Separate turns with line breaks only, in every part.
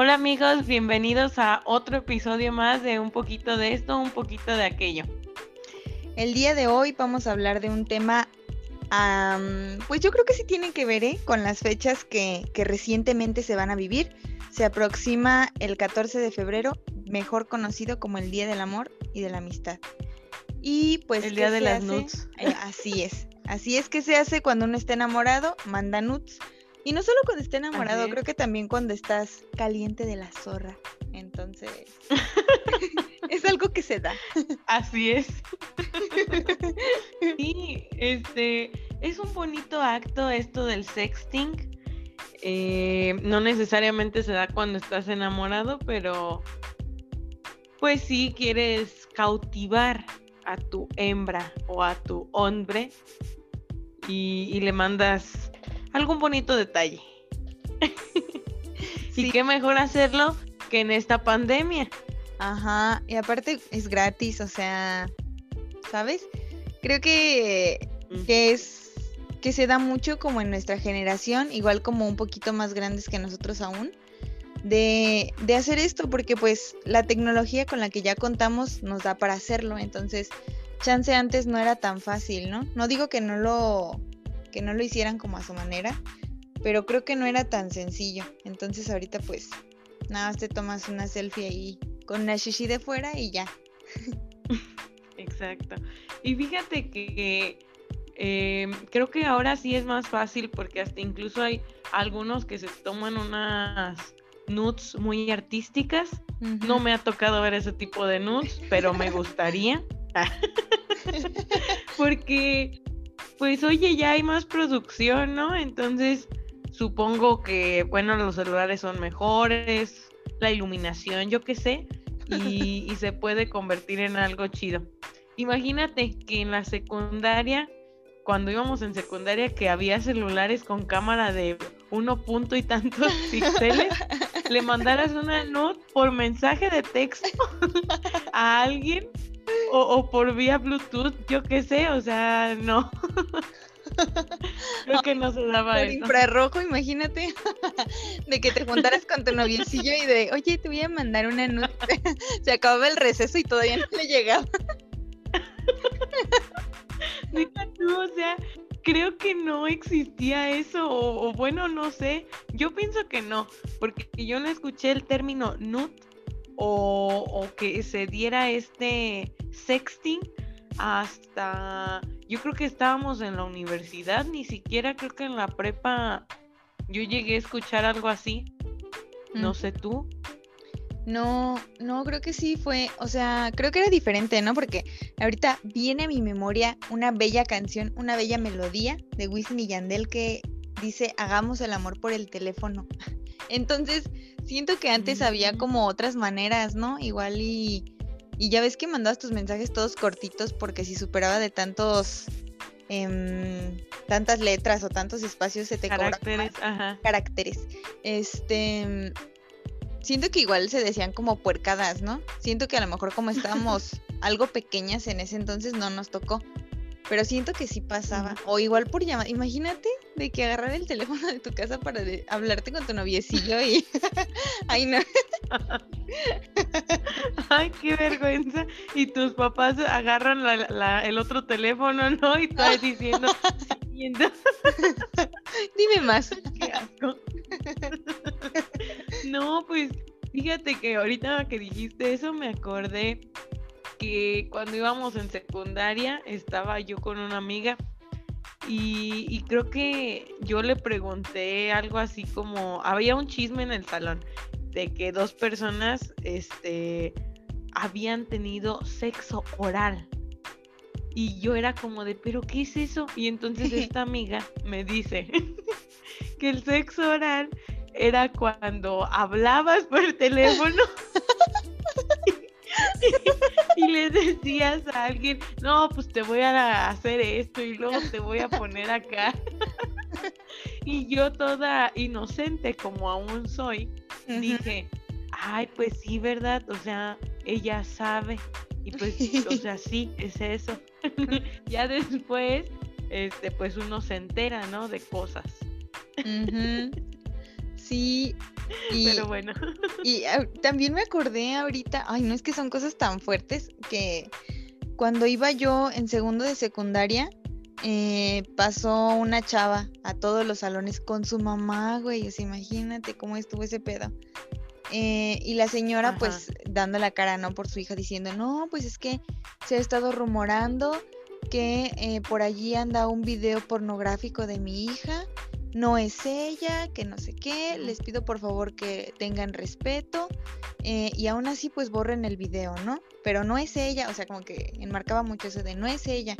Hola amigos, bienvenidos a otro episodio más de un poquito de esto, un poquito de aquello.
El día de hoy vamos a hablar de un tema, pues yo creo que sí tiene que ver ¿eh? con las fechas que, recientemente se van a vivir. Se aproxima el 14 de febrero, mejor conocido como el Día del Amor y de la Amistad. Y pues...
El Día de las Nuts.
Eh, así es. Así es que se hace cuando uno está enamorado, manda nuts y no solo cuando esté enamorado, creo que también cuando estás caliente de la zorra. Entonces, es algo que se da.
Así es. y este, es un bonito acto esto del sexting. Eh, no necesariamente se da cuando estás enamorado, pero pues sí quieres cautivar a tu hembra o a tu hombre y le mandas algún bonito detalle. y qué mejor hacerlo que en esta pandemia.
Ajá, y aparte es gratis, o sea, ¿sabes? Creo que, que es que se da mucho como en nuestra generación, igual como un poquito más grandes que nosotros aún, de, de hacer esto, porque pues la tecnología con la que ya contamos nos da para hacerlo, entonces chance antes no era tan fácil, ¿no? No digo que no lo que no lo hicieran como a su manera, pero creo que no era tan sencillo. Entonces ahorita pues nada más te tomas una selfie ahí con la shishi de fuera y ya.
Exacto. Y fíjate que em, creo que ahora sí es más fácil porque hasta incluso hay algunos que se toman unas nudes muy artísticas. No me ha tocado ver ese tipo de nudes, pero me gustaría. porque pues oye, ya hay más producción, ¿no? Entonces, supongo que, bueno, los celulares son mejores, la iluminación, yo qué sé, y, se puede convertir en algo chido. Imagínate que en la secundaria, cuando íbamos en secundaria, que había celulares con cámara de uno punto y tantos píxeles, le mandaras una note por mensaje de texto a alguien o, por vía Bluetooth, yo qué sé, o sea, no. Creo que no se daba
por infrarrojo, imagínate, de que te juntaras con tu noviecillo y de, oye, te voy a mandar una nota. se acababa el receso y todavía no le llegaba.
tú, o sea, creo que no existía eso, o, o, bueno, no sé, yo pienso que no, porque yo no escuché el término nut o, que se diera este sexting hasta yo creo que estábamos en la universidad, ni siquiera creo que en la prepa yo llegué a escuchar algo así. No mm. sé tú.
No, no, creo que sí fue, o sea, creo que era diferente, ¿no? Porque ahorita viene a mi memoria una bella canción, una bella melodía de Wisin y Yandel que dice, hagamos el amor por el teléfono. Entonces, siento que antes había como otras maneras, ¿no? Igual y, y ya ves que mandabas tus mensajes todos cortitos porque si superaba de tantos... Em, tantas letras o tantos espacios se te
caracteres, ajá.
caracteres. Este siento que igual se decían como puercadas, ¿no? Siento que a lo mejor como estábamos algo pequeñas en ese entonces no nos tocó. Pero siento que sí pasaba. O igual por llamar. Imagínate de que agarrar el teléfono de tu casa para hablarte con tu noviecillo y. Ay, no.
Ay, qué vergüenza. Y tus papás agarran el otro teléfono, ¿no? Y estás diciendo.
Dime más.
Qué asco. no, pues fíjate que ahorita que dijiste eso me acordé que cuando íbamos en secundaria estaba yo con una amiga y, creo que yo le pregunté algo así como, había un chisme en el salón de que dos personas este, habían tenido sexo oral. Y yo era como de, pero ¿qué es eso? Y entonces esta amiga me dice que el sexo oral era cuando hablabas por teléfono le decías a alguien, no, pues te voy a hacer esto y luego te voy a poner acá. y yo toda inocente como aún soy, dije, ay, pues sí, ¿verdad? O sea, ella sabe. Y pues, o sea, sí, es eso. ya después, este, pues uno se entera, ¿no? De cosas.
Sí,
Pero bueno.
Y ah, también me acordé ahorita, ay, no es que son cosas tan fuertes que cuando iba yo en segundo de secundaria, eh, pasó una chava a todos los salones con su mamá, güey. O sea, imagínate cómo estuvo ese pedo. Eh, y la señora, pues, dando la cara, ¿no? Por su hija, diciendo, no, pues es que se ha estado rumorando que eh, por allí anda un video pornográfico de mi hija. No es ella, que no sé qué. Les pido por favor que tengan respeto. y aún así, pues borren el video, ¿no? Pero no es ella, o sea, como que enmarcaba mucho eso de no es ella.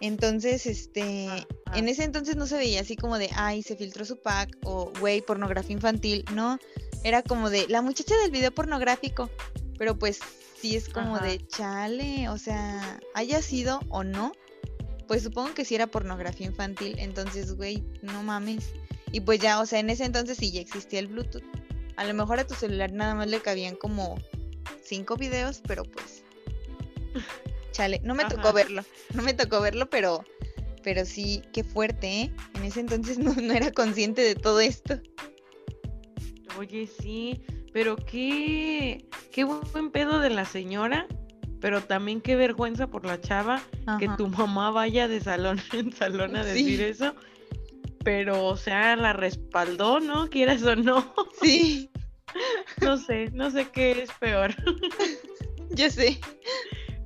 Entonces, este, en ese entonces no se veía así como de, ay, se filtró su pack o, güey, pornografía infantil, no, era como de, la muchacha del video pornográfico, pero pues sí es como de, chale, o sea, haya sido o no, pues supongo que sí era pornografía infantil, entonces, güey, no mames. Y pues ya, o sea, en ese entonces sí ya existía el Bluetooth. A lo mejor a tu celular nada más le cabían como cinco videos, pero pues Chale, no me tocó verlo, no me tocó verlo, pero, pero sí, qué fuerte, ¿eh? En ese entonces no, era consciente de todo esto.
Oye, sí, pero qué, qué buen pedo de la señora, pero también qué vergüenza por la chava que tu mamá vaya de salón en salón a decir eso. Pero, o sea, la respaldó, ¿no? Quieras o no.
Sí.
No sé, no sé qué es peor.
Yo sé.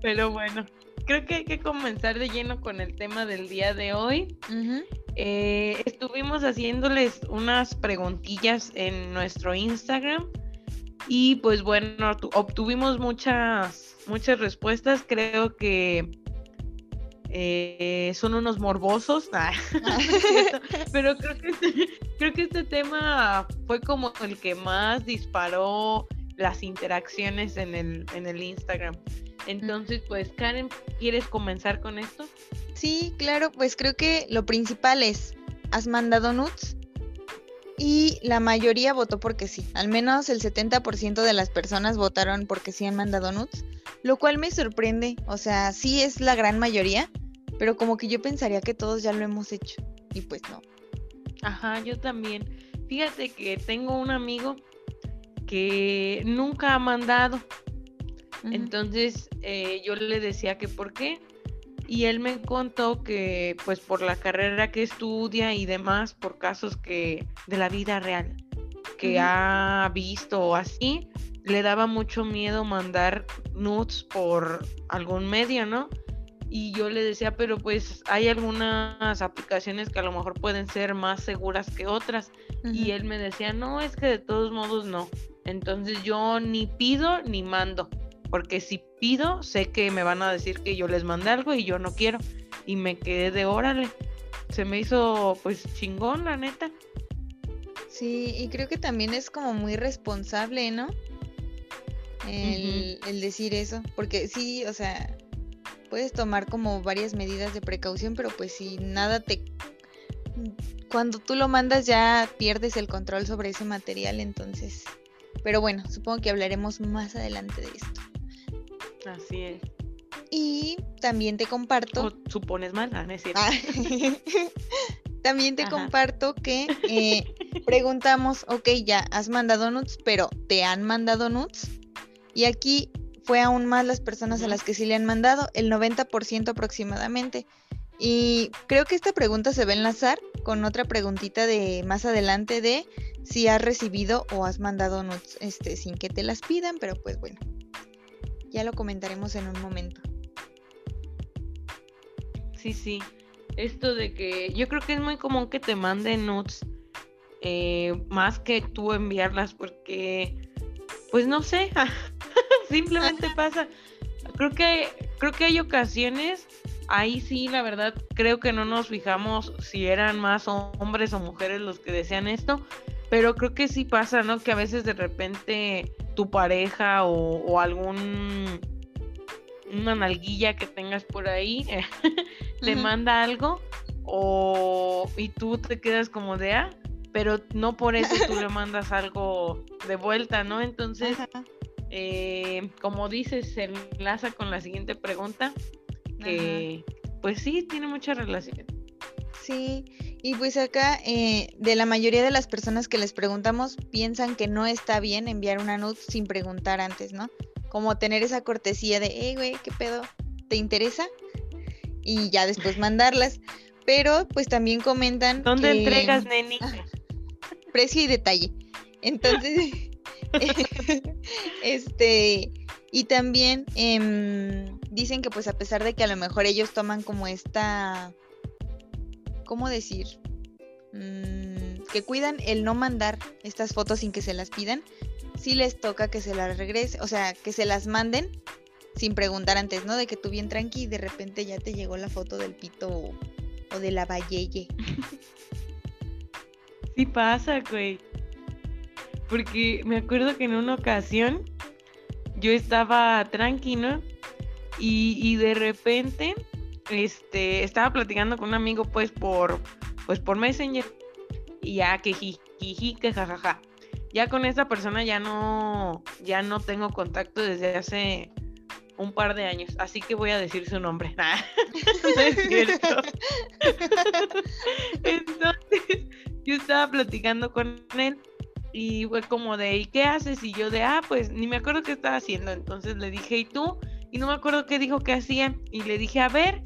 Pero bueno, creo que hay que comenzar de lleno con el tema del día de hoy. Eh, estuvimos haciéndoles unas preguntillas en nuestro Instagram y pues bueno, obtuvimos muchas, muchas respuestas. Creo que eh, son unos morbosos, ah, pero creo que, este, creo que este tema fue como el que más disparó las interacciones en el, en el Instagram. Entonces, pues Karen, ¿quieres comenzar con esto?
Sí, claro, pues creo que lo principal es, ¿has mandado nudes? Y la mayoría votó porque sí, al menos el 70% de las personas votaron porque sí han mandado nudes, lo cual me sorprende, o sea, sí es la gran mayoría, pero como que yo pensaría que todos ya lo hemos hecho, y pues no.
Ajá, yo también. Fíjate que tengo un amigo que nunca ha mandado, entonces eh, yo le decía que por qué. Y él me contó que pues por la carrera que estudia y demás, por casos que de la vida real que ha visto o así, le daba mucho miedo mandar nudes por algún medio, ¿no? Y yo le decía, pero pues hay algunas aplicaciones que a lo mejor pueden ser más seguras que otras. Y él me decía, no, es que de todos modos no. Entonces yo ni pido ni mando porque si pido, sé que me van a decir que yo les mandé algo y yo no quiero. Y me quedé de órale. Se me hizo pues chingón, la neta.
Sí, y creo que también es como muy responsable, ¿no? El, el decir eso. Porque sí, o sea, puedes tomar como varias medidas de precaución, pero pues si nada te... Cuando tú lo mandas ya pierdes el control sobre ese material, entonces... Pero bueno, supongo que hablaremos más adelante de esto.
Así es.
Y también te comparto.
¿O supones mal, ah,
también te comparto que eh, preguntamos, ok, ya has mandado nudes, pero ¿te han mandado nudes? Y aquí fue aún más las personas a las que sí le han mandado, el 90% aproximadamente. Y creo que esta pregunta se va a enlazar con otra preguntita de más adelante de si has recibido o has mandado nudes este, sin que te las pidan, pero pues bueno, ya lo comentaremos en un momento.
Sí, sí. Esto de que yo creo que es muy común que te manden nudes eh, más que tú enviarlas porque, pues no sé, simplemente pasa. Creo que, creo que hay ocasiones, ahí sí, la verdad, creo que no nos fijamos si eran más hombres o mujeres los que desean esto, pero creo que sí pasa, ¿no? Que a veces de repente tu pareja o, algún una nalguilla que tengas por ahí te manda algo o y tú te quedas como de ah pero no por eso tú le mandas algo de vuelta no entonces eh, como dices se enlaza con la siguiente pregunta que pues sí tiene mucha relación
sí Y pues acá, eh, de la mayoría de las personas que les preguntamos, piensan que no está bien enviar una nude sin preguntar antes, ¿no? Como tener esa cortesía de, hey, güey, ¿qué pedo? ¿Te interesa? Y ya después mandarlas. Pero pues también comentan.
¿Dónde entregas, neni?
precio y detalle. Entonces, este, y también em, dicen que pues a pesar de que a lo mejor ellos toman como esta, ¿cómo decir? Mm, que cuidan el no mandar estas fotos sin que se las pidan, sí les toca que se las regrese, o sea, que se las manden sin preguntar antes, ¿no? De que tú bien tranqui y de repente ya te llegó la foto del pito o, de la valleye.
Sí pasa, güey. Porque me acuerdo que en una ocasión yo estaba tranquilo y, y de repente este, estaba platicando con un amigo pues por, pues por Messenger y ya que jiji, que jajaja. Ya con esa persona ya no, ya no tengo contacto desde hace un par de años, así que voy a decir su nombre. no es cierto. Entonces, yo estaba platicando con él y fue como de, ¿y qué haces? Y yo de, ah, pues ni me acuerdo qué estaba haciendo. Entonces le dije, ¿y tú? Y no me acuerdo qué dijo que hacía. Y le dije, a ver,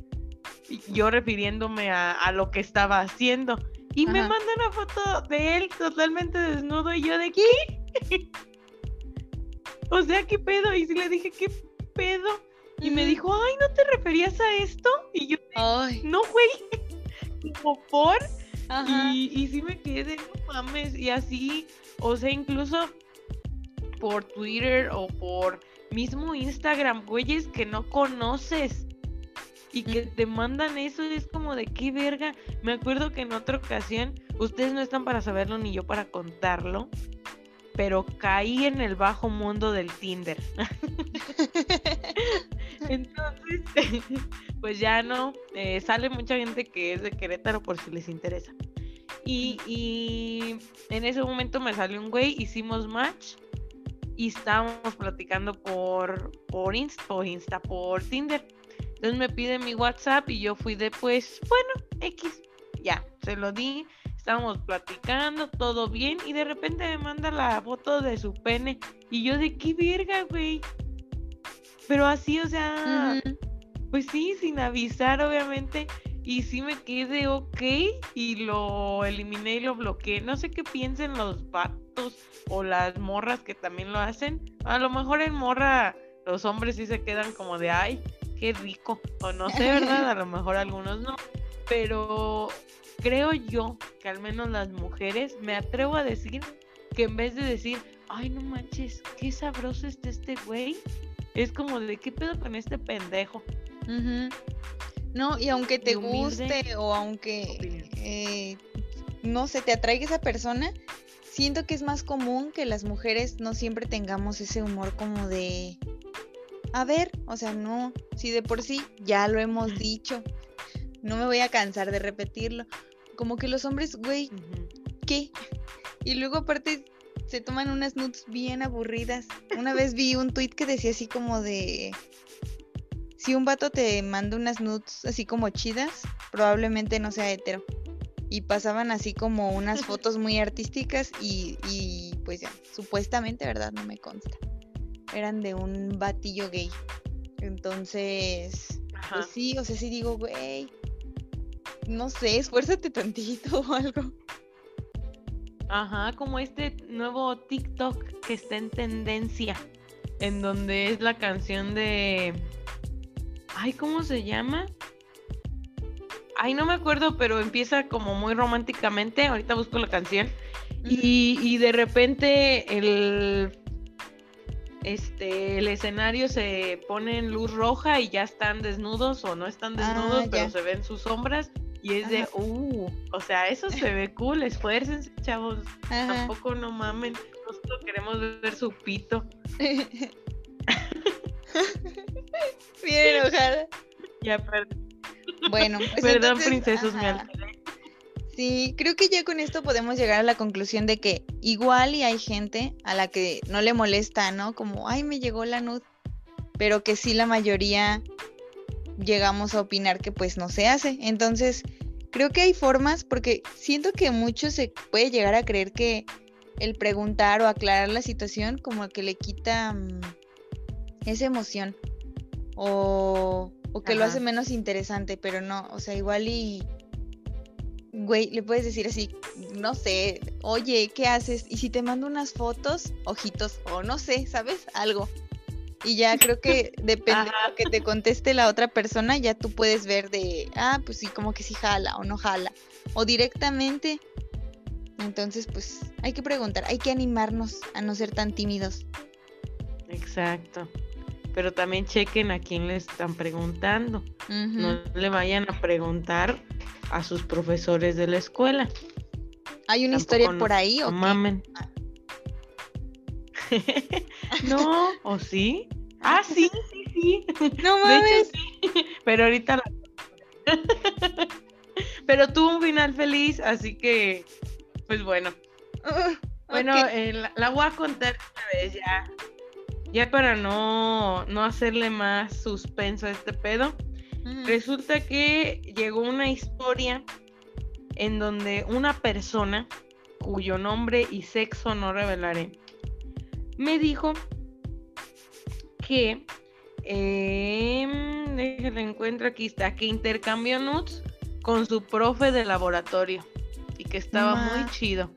yo refiriéndome a, lo que estaba haciendo. Y me manda una foto de él totalmente desnudo y yo de qué. o sea, ¿qué pedo? Y sí le dije, ¿qué pedo? Y me dijo, ay, ¿no te referías a esto? Y yo, no, güey. Como por. Y, y sí me quedé, no mames. Y así o sea, incluso por Twitter o por mismo Instagram, güeyes que no conoces y que te mandan eso, es como de qué verga. Me acuerdo que en otra ocasión, ustedes no están para saberlo ni yo para contarlo, pero caí en el bajo mundo del Tinder. Entonces, pues ya no, eh, sale mucha gente que es de Querétaro por si les interesa. Y, en ese momento me salió un güey, hicimos match y estábamos platicando por, por Insta, por Insta, por Tinder. Entonces me pide mi WhatsApp y yo fui de pues, bueno, X, ya, se lo di, estábamos platicando, todo bien, y de repente me manda la foto de su pene. Y yo de qué verga, güey. Pero así, o sea, pues sí, sin avisar, obviamente y sí me quedé ok y lo eliminé y lo bloqueé. No sé qué piensen los vatos o las morras que también lo hacen. A lo mejor en morra los hombres sí se quedan como de ay, qué rico. O no sé, ¿verdad? A lo mejor algunos no. Pero creo yo que al menos las mujeres me atrevo a decir que en vez de decir, ay, no manches, qué sabroso está este güey, es como de qué pedo con este pendejo.
No, y aunque te guste o aunque, eh, no sé, te atraiga esa persona, siento que es más común que las mujeres no siempre tengamos ese humor como de, a ver, o sea, no, si de por sí ya lo hemos dicho, no me voy a cansar de repetirlo. Como que los hombres, güey, ¿qué? Y luego aparte se toman unas nudes bien aburridas. Una vez vi un tweet que decía así como de si un vato te manda unas nudes así como chidas, probablemente no sea hetero. Y pasaban así como unas fotos muy artísticas y, y pues ya, supuestamente, ¿verdad? No me consta. Eran de un batillo gay. Entonces, pues sí, o sea, sí digo, güey, no sé, esfuérzate tantito o algo.
Ajá, como este nuevo TikTok que está en tendencia, en donde es la canción de Ay, ¿cómo se llama? Ay, no me acuerdo, pero empieza como muy románticamente. Ahorita busco la canción. y, de repente el, este, el escenario se pone en luz roja y ya están desnudos o no están ah, desnudos, pero se ven sus sombras. Y es de, uh, o sea, eso se ve cool, esfuércense, chavos. Tampoco no mamen, nosotros queremos ver su pito.
Bien enojada.
Ya, perdón.
Bueno,
pues perdón, princesos, me
Sí, creo que ya con esto podemos llegar a la conclusión de que igual y hay gente a la que no le molesta, ¿no? Como, ay, me llegó la nud, pero que sí la mayoría llegamos a opinar que pues no se hace. Entonces, creo que hay formas, porque siento que mucho se puede llegar a creer que el preguntar o aclarar la situación como que le quita mm, esa emoción o, o que lo hace menos interesante, pero no, o sea, igual y, güey, le puedes decir así, no sé, oye, ¿qué haces? Y si te mando unas fotos, ojitos, o no sé, ¿sabes? Algo. Y ya creo que depende de lo que te conteste la otra persona, ya tú puedes ver de, ah, pues sí, como que sí jala o no jala. O directamente. Entonces, pues hay que preguntar, hay que animarnos a no ser tan tímidos.
Exacto. Pero también chequen a quién le están preguntando. No le vayan a preguntar a sus profesores de la escuela.
¿Hay una historia por ahí o
mamen. no, ¿o sí? Ah, sí, sí, sí.
No mames.
Pero ahorita la... Pero tuvo un final feliz, así que, pues bueno. Uh, bueno, eh, la, voy a contar una vez ya. Ya para no, no hacerle más suspenso a este pedo. Resulta que llegó una historia en donde una persona, cuyo nombre y sexo no revelaré, me dijo que, eh, déjale encuentro aquí está, que intercambió nudes con su profe de laboratorio y que estaba muy chido.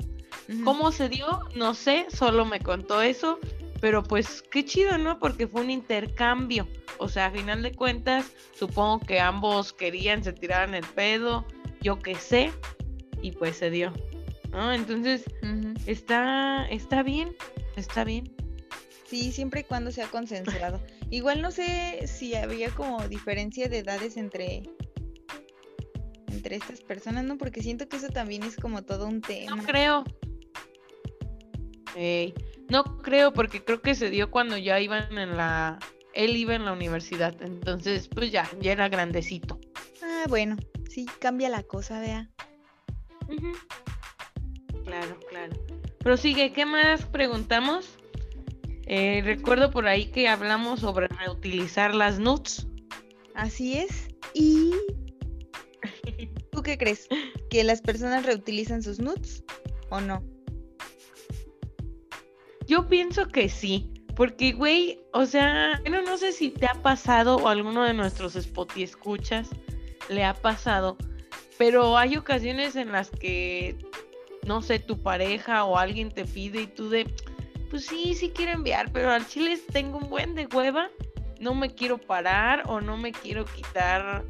¿Cómo se dio? No sé, solo me contó eso, pero pues qué chido, ¿no? Porque fue un intercambio. O sea, a final de cuentas, supongo que ambos querían, se tiraran el pedo, yo qué sé, y pues se dio. ¿No? Entonces, está, está bien, está bien.
Sí, siempre y cuando sea consensuado. Igual no sé si había como diferencia de edades entre entre estas personas, ¿no? Porque siento que eso también es como todo un tema.
No creo. no creo, porque creo que se dio cuando ya iban en la. Él iba en la universidad, entonces, pues ya, ya era grandecito.
Ah, bueno, sí, cambia la cosa, vea.
Claro, claro. Pero sigue, ¿qué más preguntamos? Eh, recuerdo por ahí que hablamos sobre reutilizar las nuts.
Así es. Y ¿tú qué crees? ¿Que las personas reutilizan sus nuts o no?
Yo pienso que sí. Porque, güey, o sea, bueno, no sé si te ha pasado o alguno de nuestros Spotify escuchas le ha pasado, pero hay ocasiones en las que, no sé, tu pareja o alguien te pide y tú de, pues sí, sí quiero enviar, pero al chile tengo un buen de hueva, no me quiero parar o no me quiero quitar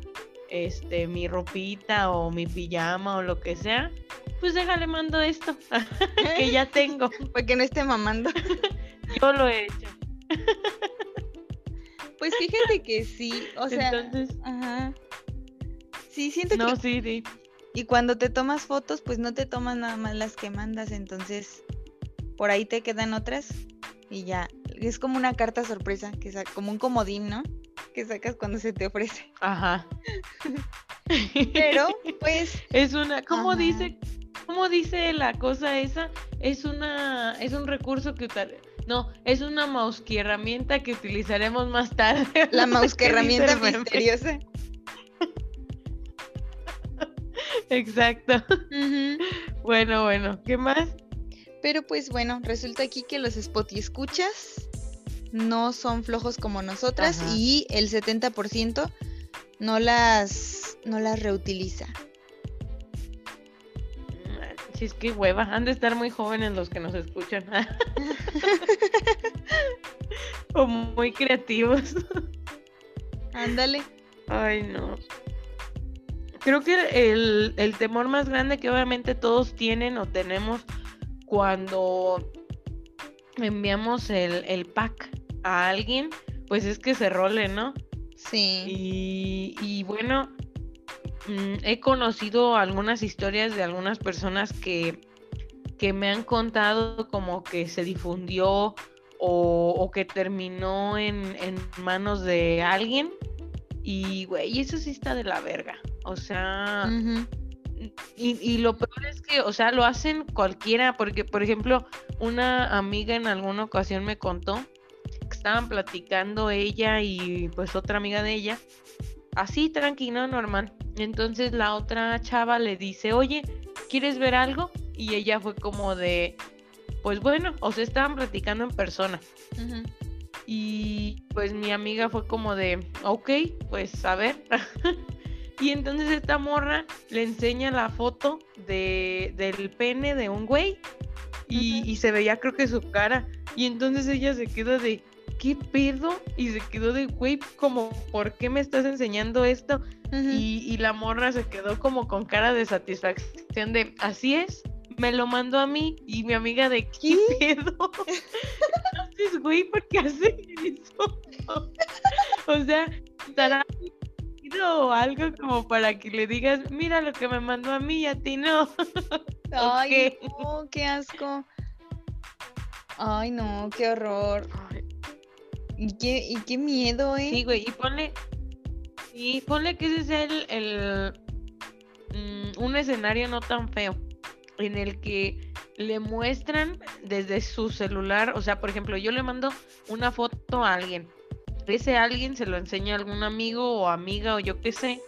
este mi ropita o mi pijama o lo que sea, pues déjale mando esto que ya tengo.
Para que no esté mamando.
Yo lo he hecho.
Pues fíjate que sí, o sea, Entonces, ajá. Sí, siento
que No, sí, sí.
Y cuando te tomas fotos, pues no te tomas nada más las que mandas, entonces por ahí te quedan otras y ya. Es como una carta sorpresa, que es como un comodín, ¿no? Que sacas cuando se te ofrece.
Ajá.
Pero, pues.
Es una. ¿Cómo dice? ¿Cómo dice la cosa esa? Es una. Es un recurso que no, es una mouse herramienta que utilizaremos más tarde.
La mouse herramienta misteriosa.
Exacto. Bueno, bueno, ¿qué más?
Pero pues bueno, resulta aquí que los Spotify escuchas no son flojos como nosotras y el 70% no las, no las reutiliza.
Si es que hueva, han de estar muy jóvenes los que nos escuchan. o muy creativos.
Ándale.
Ay, no. Creo que el, el temor más grande que obviamente todos tienen o tenemos cuando enviamos el, pack a alguien, pues es que se role, ¿no?
Sí.
Y, bueno, mm, he conocido algunas historias de algunas personas que, que me han contado como que se difundió o, que terminó en, manos de alguien. Y, güey, eso sí está de la verga. O sea, y, lo peor es que, o sea, lo hacen cualquiera, porque, por ejemplo, una amiga en alguna ocasión me contó que estaban platicando ella y pues otra amiga de ella, así tranquilo, normal, Entonces la otra chava le dice, oye, ¿quieres ver algo? Y ella fue como de, pues bueno, o sea, estaban platicando en persona. Y pues mi amiga fue como de, ok, pues a ver. y entonces esta morra le enseña la foto de, del pene de un güey y, se veía creo que su cara. Y entonces ella se quedó de, ¿qué pedo? Y se quedó de, güey, como, ¿por qué me estás enseñando esto? y, y, la morra se quedó como con cara de satisfacción de, así es, me lo mandó a mí y mi amiga de, ¿qué, pedo? Güey, ¿por qué hace eso? o sea, estará o algo como para que le digas, mira lo que me mandó a mí y a ti no.
Ay, no, qué asco. Ay, no, qué horror. Y qué, y qué miedo, ¿eh?
Sí, güey, y ponle, y ponle que ese es el, el mm, un escenario no tan feo, en el que le muestran desde su celular, o sea, por ejemplo, yo le mando una foto a alguien, ese alguien se lo enseña a algún amigo o amiga o yo qué sé,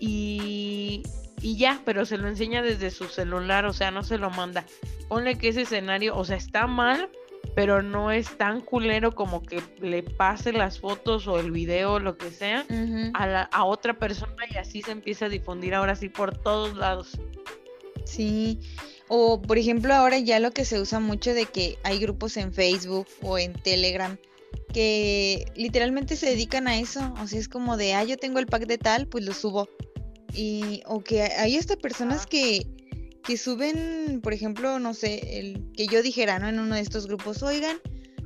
y, y ya, pero se lo enseña desde su celular, o sea, no se lo manda. Ponle que ese escenario, o sea, está mal, pero no es tan culero como que le pase las fotos o el video o lo que sea a, la, a otra persona y así se empieza a difundir ahora sí por todos lados.
Sí, o por ejemplo ahora ya lo que se usa mucho de que hay grupos en Facebook o en Telegram que literalmente se dedican a eso, o sea, es como de, ah, yo tengo el pack de tal, pues lo subo. Y, o que hay hasta personas que que suben, por ejemplo, no sé, el que yo dijera, ¿no? En uno de estos grupos, oigan,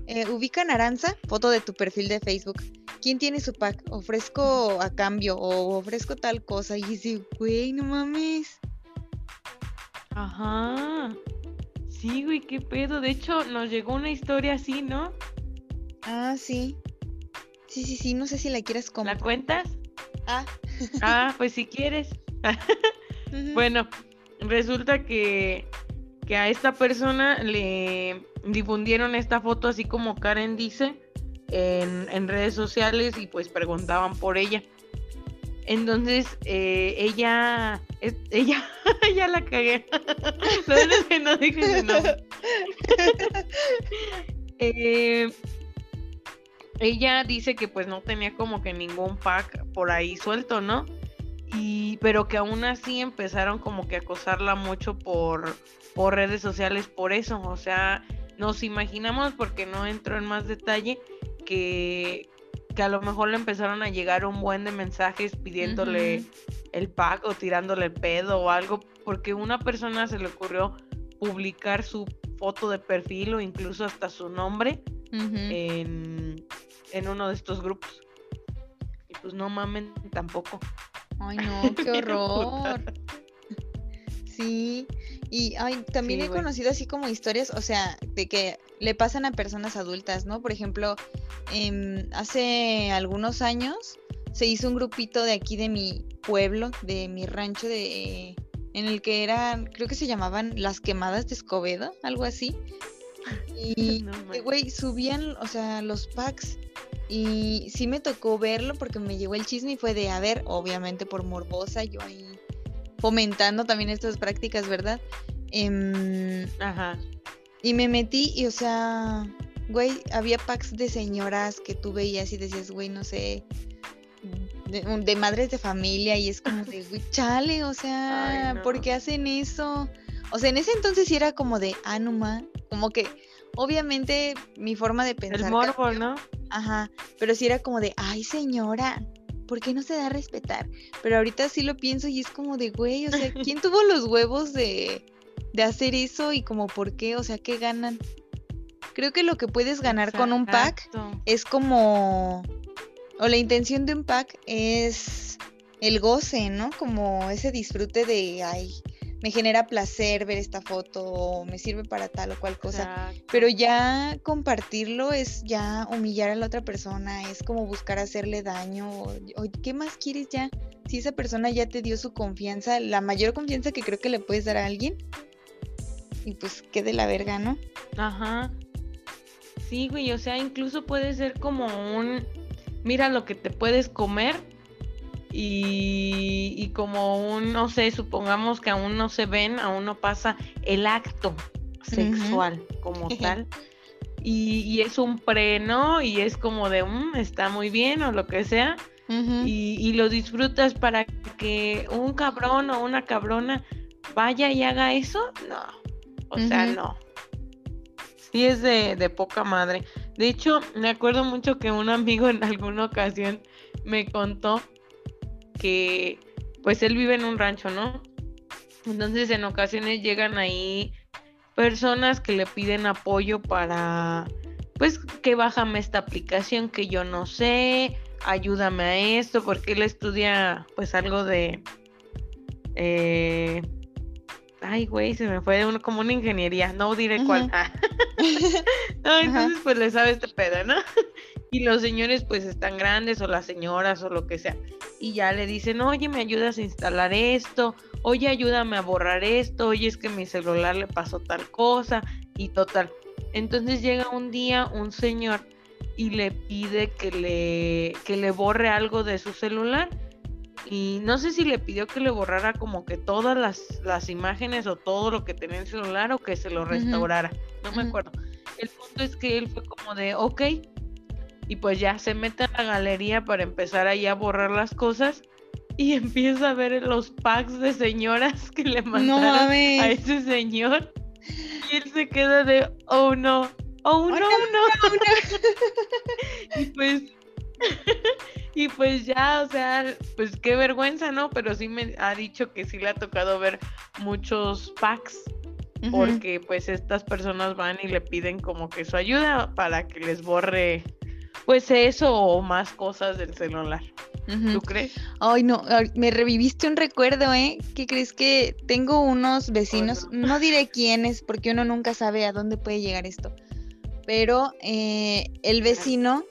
eh, ubican Aranza, foto de tu perfil de Facebook. ¿Quién tiene su pack? Ofrezco a cambio o ofrezco tal cosa. Y dice, güey, no mames.
Ajá. Sí, güey, qué pedo. De hecho, nos llegó una historia así, ¿no?
Ah, sí. Sí, sí, sí, no sé si la quieres contar.
¿La cuentas?
Ah.
ah, pues si quieres. Bueno, resulta que, que a esta persona le difundieron esta foto así como Karen dice en, en redes sociales y pues preguntaban por ella. Entonces eh, ella, ella, ya la cagué. no, que no dije no. eh, ella dice que pues no tenía como que ningún pack por ahí suelto, ¿no? y pero que aún así empezaron como que a acosarla mucho por, por redes sociales por eso, o sea, nos imaginamos porque no entro en más detalle que, que a lo mejor le empezaron a llegar un buen de mensajes pidiéndole el pack o tirándole el pedo o algo, porque una persona se le ocurrió publicar su foto de perfil o incluso hasta su nombre en, en uno de estos grupos. Y pues no mamen tampoco.
Ay, no, qué horror. Sí, y ay, también he conocido así como historias, o sea, de que le pasan a personas adultas, ¿no? Por ejemplo, em, hace algunos años se hizo un grupito de aquí de mi pueblo, de mi rancho, de en el que eran, creo que se llamaban las quemadas de Escobedo, algo así. Y, güey, subían, o sea, los packs y sí me tocó verlo porque me llegó el chisme y fue de, a ver, obviamente por morbosa, yo ahí fomentando también estas prácticas, ¿verdad? Em, Ajá. Y me metí y, o sea, güey, había packs de señoras que tú veías y decías, güey, no sé, de, madres de familia y es como de, güey, chale, o sea, ¿por qué hacen eso? O sea, en ese entonces sí era como de, ah, como que obviamente mi forma de pensar.
El morbo, ¿no?
Ajá, pero sí era como de, ay señora, ¿por qué no se da a respetar? Pero ahorita sí lo pienso y es como de, güey, o sea, ¿quién tuvo los huevos de, de hacer eso y como por qué? O sea, ¿qué ganan? Creo que lo que puedes ganar con un pack es como, o la intención de un pack es el goce, ¿no? Como ese disfrute de, ay, me genera placer ver esta foto o me sirve para tal o cual cosa. Pero ya compartirlo es ya humillar a la otra persona, es como buscar hacerle daño. O, ¿Qué más quieres ya? Si esa persona ya te dio su confianza, la mayor confianza que creo que le puedes dar a alguien, y pues qué de la verga, ¿no?
Ajá. Sí, güey, o sea, incluso puede ser como un, mira lo que te puedes comer y, como un, no sé, supongamos que aún no se ven, aún no pasa el acto sexual como tal. Y, es un pre, ¿no? Y es como de, mm, está muy bien o lo que sea. y, lo disfrutas para que un cabrón o una cabrona vaya y haga eso. No, o sea, no. Sí es de, de poca madre. De hecho, me acuerdo mucho que un amigo en alguna ocasión me contó que pues él vive en un rancho, ¿no? Entonces en ocasiones llegan ahí personas que le piden apoyo para, pues que bájame esta aplicación que yo no sé, ayúdame a esto, porque él estudia pues algo de... Eh, ay, güey, se me fue de uno, como una ingeniería, no diré cuál. no, entonces pues le sabe este pedo, ¿no? Y los señores pues están grandes o las señoras o lo que sea y ya le dicen, oye, me ayudas a instalar esto, oye, ayúdame a borrar esto, oye, es que mi celular le pasó tal cosa y total. Entonces llega un día un señor y le pide que le, que le borre algo de su celular. Y no sé si le pidió que le borrara como que todas las, las imágenes o todo lo que tenía en el celular o que se lo restaurara. No me acuerdo. El punto es que él fue como de, ok, y pues ya se mete a la galería para empezar ahí a borrar las cosas y empieza a ver los packs de señoras que le mandaron a ese señor. Y él se queda de oh no oh, oh no no, y pues y pues ya o sea pues qué vergüenza no pero sí me ha dicho que sí le ha tocado ver muchos packs porque pues estas personas van y le piden como que su ayuda para que les borre pues eso o más cosas del celular. ¿Tú crees?
Ay, no, me reviviste un recuerdo, ¿eh? ¿Qué crees que tengo unos vecinos? No diré quiénes, porque uno nunca sabe a dónde puede llegar esto. Pero eh, el vecino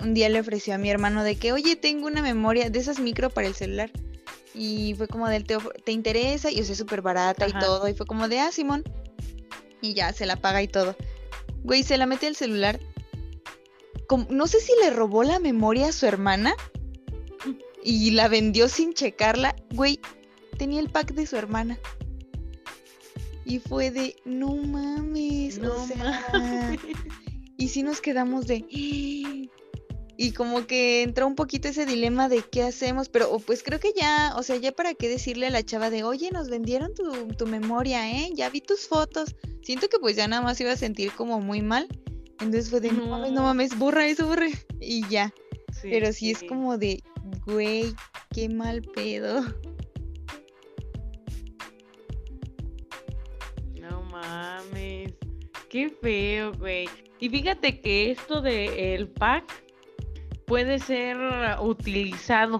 un día le ofreció a mi hermano de que, oye, tengo una memoria de esas micro para el celular. Y fue como de, ¿te, te interesa? Y o sea, súper barata y todo. Y fue como de, ah, Simón. Y ya, se la paga y todo. Güey, se la mete al celular no sé si le robó la memoria a su hermana y la vendió sin checarla. Güey, tenía el pack de su hermana. Y fue de, no mames, no Mames. Y si nos quedamos de... Y como que entró un poquito ese dilema de qué hacemos, pero pues creo que ya, o sea, ya para qué decirle a la chava de, oye, nos vendieron tu, tu memoria, ¿eh? Ya vi tus fotos. Siento que pues ya nada más iba a sentir como muy mal. Entonces fue de, no, mames, no mames, borra eso, borra. Y ya. Pero sí, es como de, güey, qué mal pedo.
No mames. Qué feo, güey. Y fíjate que esto de el pack puede ser utilizado.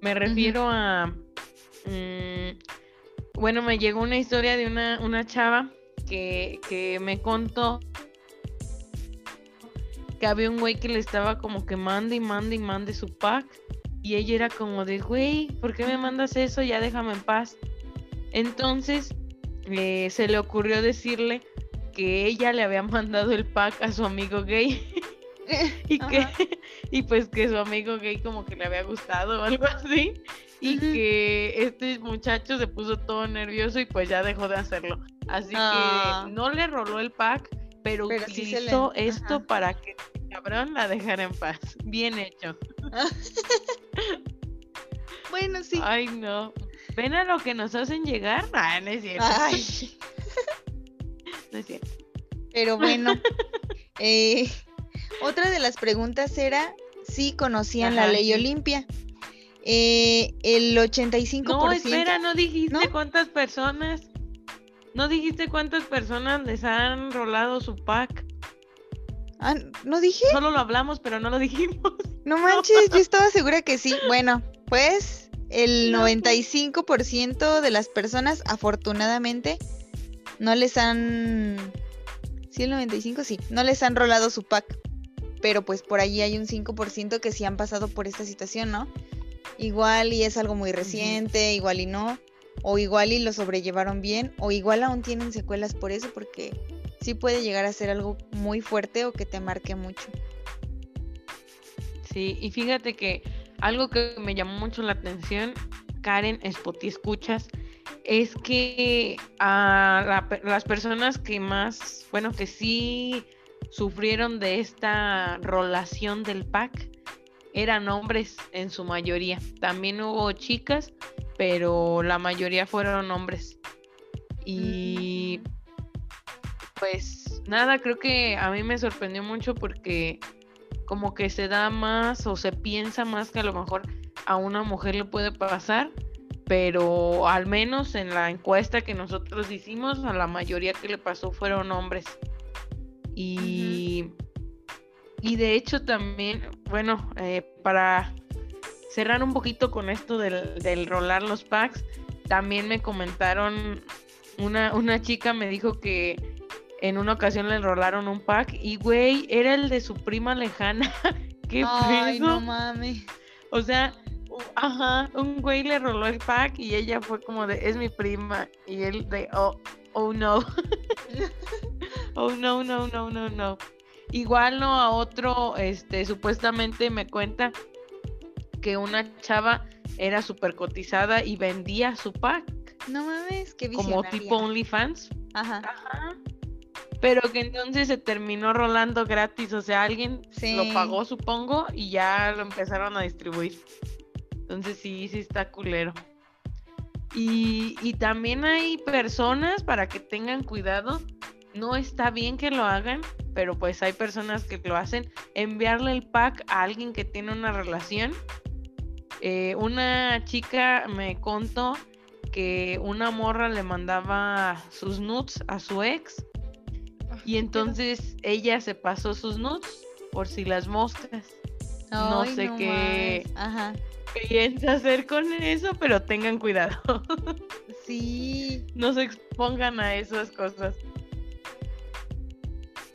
Me refiero a. Mm, bueno, me llegó una historia de una, una chava que, que me contó había un güey que le estaba como que mande y mande y mande su pack. Y ella era como de, güey, ¿por qué me mandas eso? Ya déjame en paz. Entonces eh, se le ocurrió decirle que ella le había mandado el pack a su amigo gay. y que y pues que su amigo gay como que le había gustado o algo así y que este muchacho se puso todo nervioso y pues ya dejó de hacerlo así que ah. no le roló el pack pero, utilizó esto para que cabrón la dejara en paz. Bien hecho.
bueno, sí.
Ay, no. ¿Ven a lo que nos hacen llegar? Ah, no es cierto. no es cierto.
Pero bueno. Eh, otra de las preguntas era si conocían la ley Olimpia. Eh, el 85%.
No, espera, no dijiste cuántas personas. ¿No dijiste cuántas personas les han rolado su pack?
Ah, ¿no dije?
Solo lo hablamos, pero no lo dijimos.
No manches, yo estaba segura que sí. Bueno, pues el 95% de las personas, afortunadamente, no les han... Sí, el 95, sí. No les han rolado su pack. Pero pues por allí hay un 5% que sí han pasado por esta situación, ¿no? Igual y es algo muy reciente, igual y no o igual y lo sobrellevaron bien, o igual aún tienen secuelas por eso, porque sí puede llegar a ser algo muy fuerte o que te marque mucho.
Sí, y fíjate que algo que me llamó mucho la atención, Karen, Spotty Escuchas, es que a las personas que más, bueno, que sí sufrieron de esta relación del pack eran hombres en su mayoría. También hubo chicas, pero la mayoría fueron hombres. Y pues nada, creo que a mí me sorprendió mucho porque como que se da más o se piensa más que a lo mejor a una mujer le puede pasar, pero al menos en la encuesta que nosotros hicimos, a la mayoría que le pasó fueron hombres. Y, y de hecho también, bueno, eh, para cerrar un poquito con esto del, del rolar los packs, también me comentaron, una, una chica me dijo que en una ocasión le rolaron un pack y güey, era el de su prima lejana. ¿Qué
Ay, no mames.
O sea, ajá, un güey le roló el pack y ella fue como de, es mi prima. Y él de, oh, oh no. oh no, no, no, no, no. Igual no a otro, este, supuestamente me cuenta que una chava era súper cotizada y vendía su pack.
No mames, qué
Como tipo OnlyFans. Ajá. Ajá pero que entonces se terminó rolando gratis, o sea, alguien lo pagó, supongo, y ya lo empezaron a distribuir. Entonces sí, sí está culero. Y, y también hay personas para que tengan cuidado. No está bien que lo hagan, pero pues hay personas que lo hacen. Enviarle el pack a alguien que tiene una relación. Eh, una chica me contó que una morra le mandaba sus nudes a su ex y entonces ella se pasó sus nudes por si las moscas. no sé qué piensa hacer con eso, pero tengan cuidado.
sí.
No se expongan a esas cosas.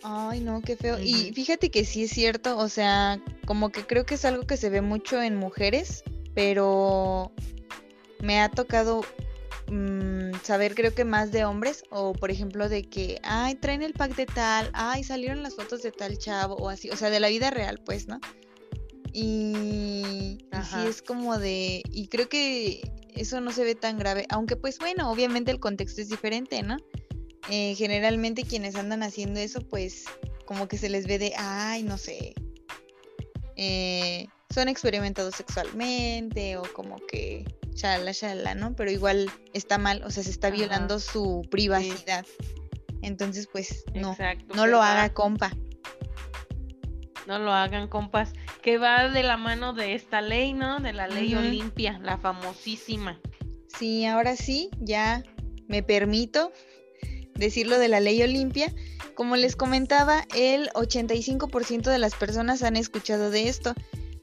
Ay, no, qué feo. Y fíjate que sí es cierto, o sea, como que creo que es algo que se ve mucho en mujeres, pero me ha tocado Mm, saber creo que más de hombres o por ejemplo de que, ay, traen el pack de tal, ay, salieron las fotos de tal chavo o así, o sea, de la vida real, pues, ¿no? Y, así es como de, y creo que eso no se ve tan grave, aunque pues bueno, obviamente el contexto es diferente, ¿no? Eh, generalmente quienes andan haciendo eso, pues como que se les ve de, ay, no sé, eh, son experimentados sexualmente o como que ¿no? Pero igual está mal, o sea, se está violando su privacidad. Entonces, pues no, no lo haga compa.
No lo hagan compas, que va de la mano de esta ley, ¿no? De la ley Olimpia, la famosísima.
Sí, ahora sí, ya me permito decirlo de la ley Olimpia. Como les comentaba, el 85% de las personas han escuchado de esto.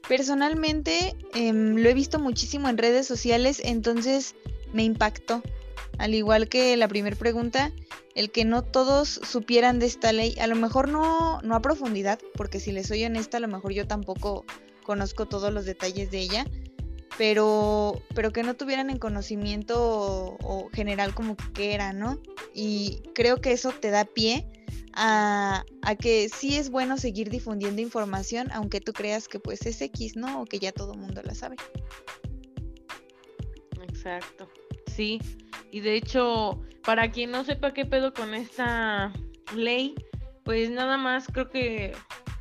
Personalmente em, lo he visto muchísimo en redes sociales, entonces me impactó. Al igual que la primera pregunta, el que no todos supieran de esta ley, a lo mejor no, no a profundidad, porque si les soy honesta, a lo mejor yo tampoco conozco todos los detalles de ella, pero, pero que no tuvieran en conocimiento o, general como que era, ¿no? Y creo que eso te da pie a, que sí es bueno seguir difundiendo información, aunque tú creas que pues es X, ¿no? O que ya todo el mundo la sabe.
Exacto, sí. Y de hecho, para quien no sepa qué pedo con esta ley, pues nada más creo que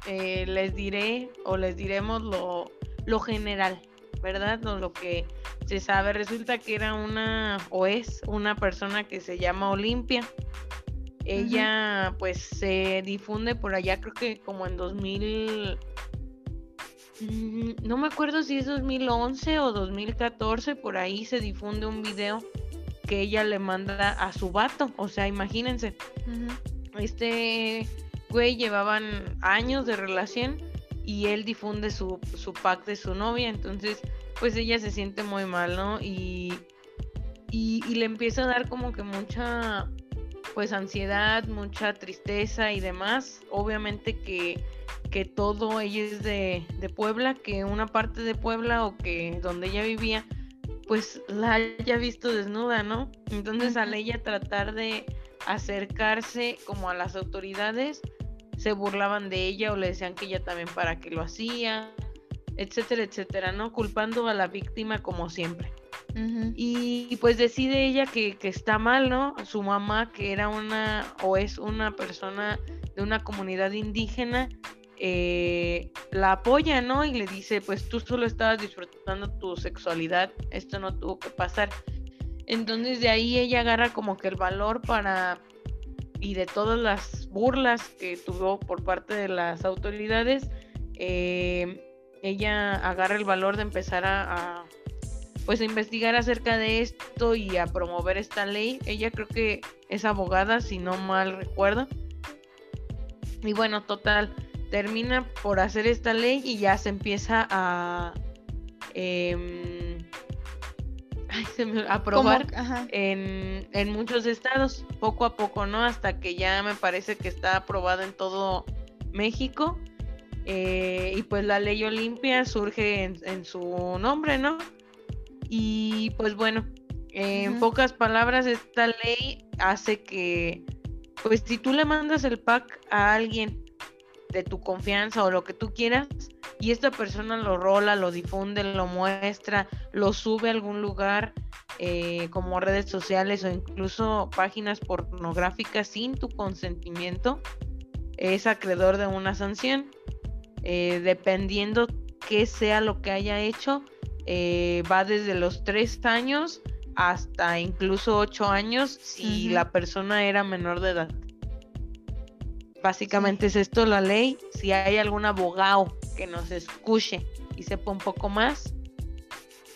eh, les diré o les diremos lo, lo general, ¿verdad? No, lo que se sabe. Resulta que era una o es una persona que se llama Olimpia ella pues se difunde por allá, creo que como en 2000, mm, no me acuerdo si es 2011 o 2014, por ahí se difunde un video que ella le manda a su vato, o sea, imagínense, este güey llevaban años de relación y él difunde su, su pack de su novia, entonces pues ella se siente muy mal, ¿no? y, y le empieza a dar como que mucha pues ansiedad, mucha tristeza y demás. Obviamente que, que todo ella es de, Puebla, que una parte de Puebla o que donde ella vivía, pues la haya visto desnuda, ¿no? Entonces al ella tratar de acercarse como a las autoridades, se burlaban de ella o le decían que ella también para qué lo hacía. Etcétera, etcétera, ¿no? Culpando a la víctima como siempre. y, pues decide ella que, que, está mal, ¿no? Su mamá, que era una o es una persona de una comunidad indígena, eh, la apoya, ¿no? Y le dice, pues tú solo estabas disfrutando tu sexualidad, esto no tuvo que pasar. Entonces de ahí ella agarra como que el valor para, y de todas las burlas que tuvo por parte de las autoridades, eh, ella agarra el valor de empezar a, pues a investigar acerca de esto y a promover esta ley. Ella creo que es abogada, si no mal recuerdo. Y bueno, total, termina por hacer esta ley y ya se empieza a eh, aprobar en, en, muchos estados, poco a poco, ¿no? Hasta que ya me parece que está aprobado en todo México. Eh, y pues la ley Olimpia surge en, su nombre, ¿no? Y pues bueno, en pocas palabras, esta ley hace que, pues si tú le mandas el pack a alguien de tu confianza o lo que tú quieras y esta persona lo rola, lo difunde, lo muestra, lo sube a algún lugar eh, como redes sociales o incluso páginas pornográficas sin tu consentimiento, es acreedor de una sanción. Eh, dependiendo qué sea lo que haya hecho, eh, va desde los tres años hasta incluso ocho años si la persona era menor de edad. Básicamente es esto la ley. Si hay algún abogado que nos escuche y sepa un poco más,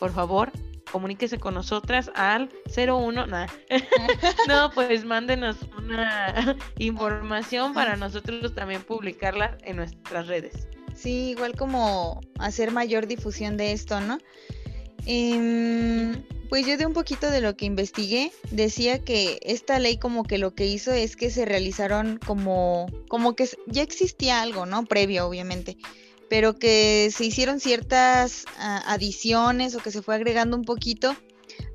por favor, comuníquese con nosotras al 01. no, pues mándenos una información para nosotros también publicarla en nuestras redes.
Sí, igual como hacer mayor difusión de esto, ¿no? Em, pues yo de un poquito de lo que investigué, decía que esta ley como que lo que hizo es que se realizaron como, como que ya existía algo, ¿no? Previo, obviamente, pero que se hicieron ciertas ah, adiciones o que se fue agregando un poquito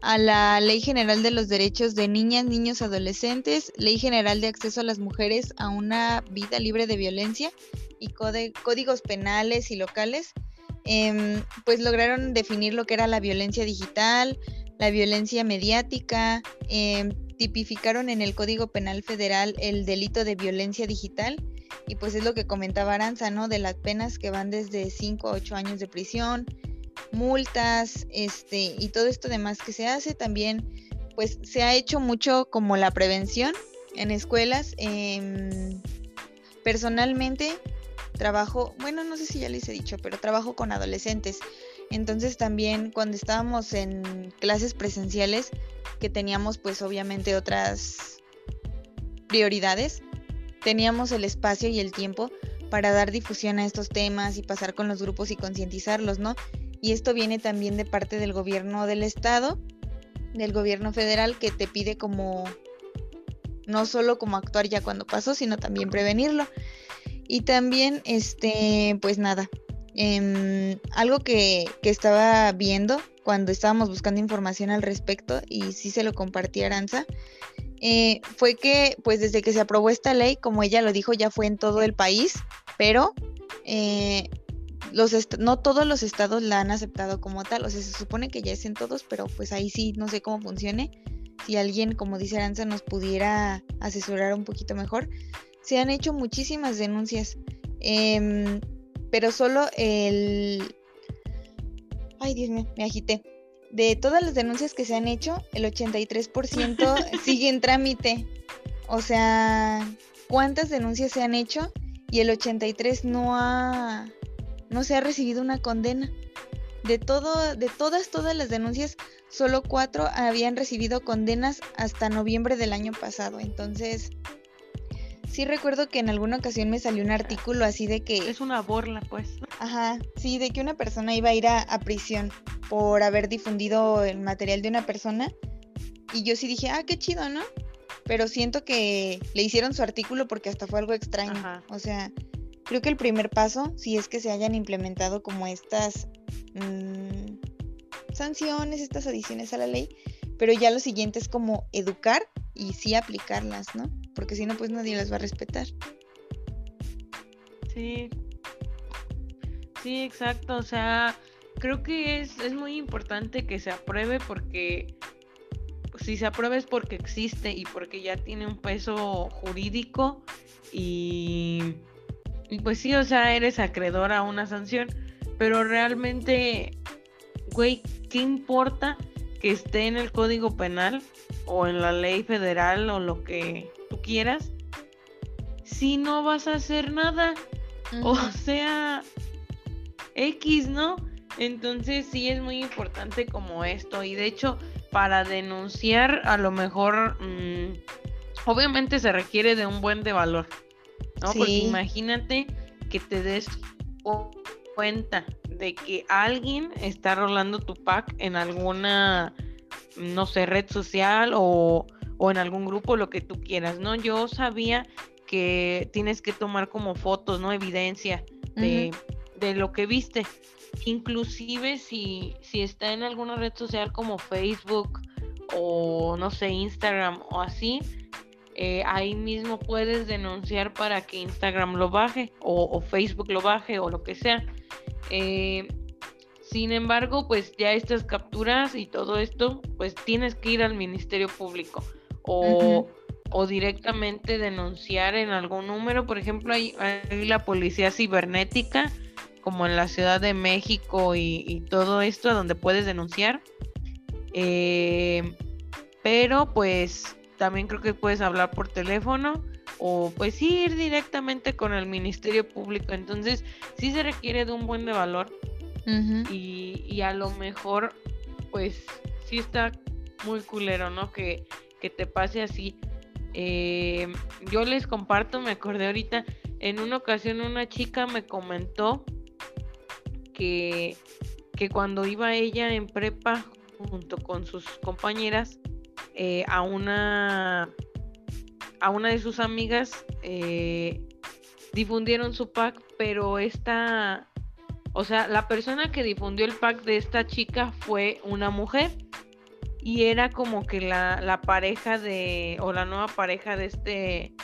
a la Ley General de los Derechos de Niñas, Niños, Adolescentes, Ley General de Acceso a las Mujeres a una Vida Libre de Violencia y códigos penales y locales, em, pues lograron definir lo que era la violencia digital, la violencia mediática, em, tipificaron en el Código Penal Federal el delito de violencia digital y pues es lo que comentaba Aranza, ¿no? De las penas que van desde 5 a 8 años de prisión, multas, este, y todo esto demás que se hace también, pues se ha hecho mucho como la prevención en escuelas. Em, personalmente trabajo, bueno, no sé si ya les he dicho, pero trabajo con adolescentes entonces también cuando estábamos en clases presenciales, que teníamos pues obviamente otras prioridades, teníamos el espacio y el tiempo para dar difusión a estos temas y pasar con los grupos y concientizarlos, ¿no? Y esto viene también de parte del gobierno del estado, del gobierno federal, que te pide como, no solo como actuar ya cuando pasó, sino también prevenirlo. Y también, este, pues nada, Em, algo que, estaba viendo cuando estábamos buscando información al respecto y sí se lo compartí a Aranza, eh, fue que pues desde que se aprobó esta ley, como ella lo dijo, ya fue en todo el país, pero eh, los no todos los estados la han aceptado como tal, o sea, se supone que ya es en todos, pero pues ahí sí no sé cómo funcione. Si alguien, como dice Aranza, nos pudiera asesorar un poquito mejor. Se han hecho muchísimas denuncias. Em, pero solo el... Ay, Dios mío, me agité. De todas las denuncias que se han hecho, el 83% sigue en trámite. O sea, ¿cuántas denuncias se han hecho? Y el 83 no ha no se ha recibido una condena. De todo, de todas, todas las denuncias, solo cuatro habían recibido condenas hasta noviembre del año pasado. Entonces, sí recuerdo que en alguna ocasión me salió un artículo así de que...
Es una borla, pues.
Ajá, sí, de que una persona iba a ir a, prisión por haber difundido el material de una persona. Y yo sí dije, ah, qué chido, ¿no? Pero siento que le hicieron su artículo porque hasta fue algo extraño. O sea, creo que el primer paso, si es que se hayan implementado como estas mm, sanciones, estas adiciones a la ley, pero ya lo siguiente es como educar y sí aplicarlas, ¿no? Porque si no, pues nadie las va a respetar.
Sí. Sí, exacto. O sea, creo que es, es muy importante que se apruebe porque si se aprueba es porque existe y porque ya tiene un peso jurídico y, y pues sí, o sea, eres acreedor a una sanción, pero realmente, güey, ¿qué importa que esté en el Código Penal o en la ley federal o lo que tú quieras si no vas a hacer nada? O sea, X, ¿no? Entonces sí es muy importante como esto y de hecho para denunciar a lo mejor mm, obviamente se requiere de un buen de valor, ¿no? Porque imagínate que te des cuenta de que alguien está rolando tu pack en alguna, no sé, red social o, o en algún grupo, lo que tú quieras, ¿no? Yo sabía que tienes que tomar como fotos, ¿no? Evidencia de, de lo que viste inclusive si, si está en alguna red social como Facebook o no sé, Instagram o así, eh, ahí mismo puedes denunciar para que Instagram lo baje o, Facebook lo baje o lo que sea. Eh, sin embargo, pues ya estas capturas y todo esto, pues tienes que ir al Ministerio Público o, o directamente denunciar en algún número. Por ejemplo, hay, hay la Policía Cibernética como en la Ciudad de México y, todo esto, donde puedes denunciar. Eh, pero pues también creo que puedes hablar por teléfono o pues ir directamente con el Ministerio Público. Entonces sí se requiere de un buen de valor y, a lo mejor pues sí está muy culero, ¿no? Que, que te pase así. Eh, yo les comparto, me acordé ahorita, en una ocasión una chica me comentó que, que cuando iba ella en prepa junto con sus compañeras eh, a una a una de sus amigas eh, difundieron su pack, pero esta, o sea, la persona que difundió el pack de esta chica fue una mujer y era como que la, la pareja de, o la nueva pareja de este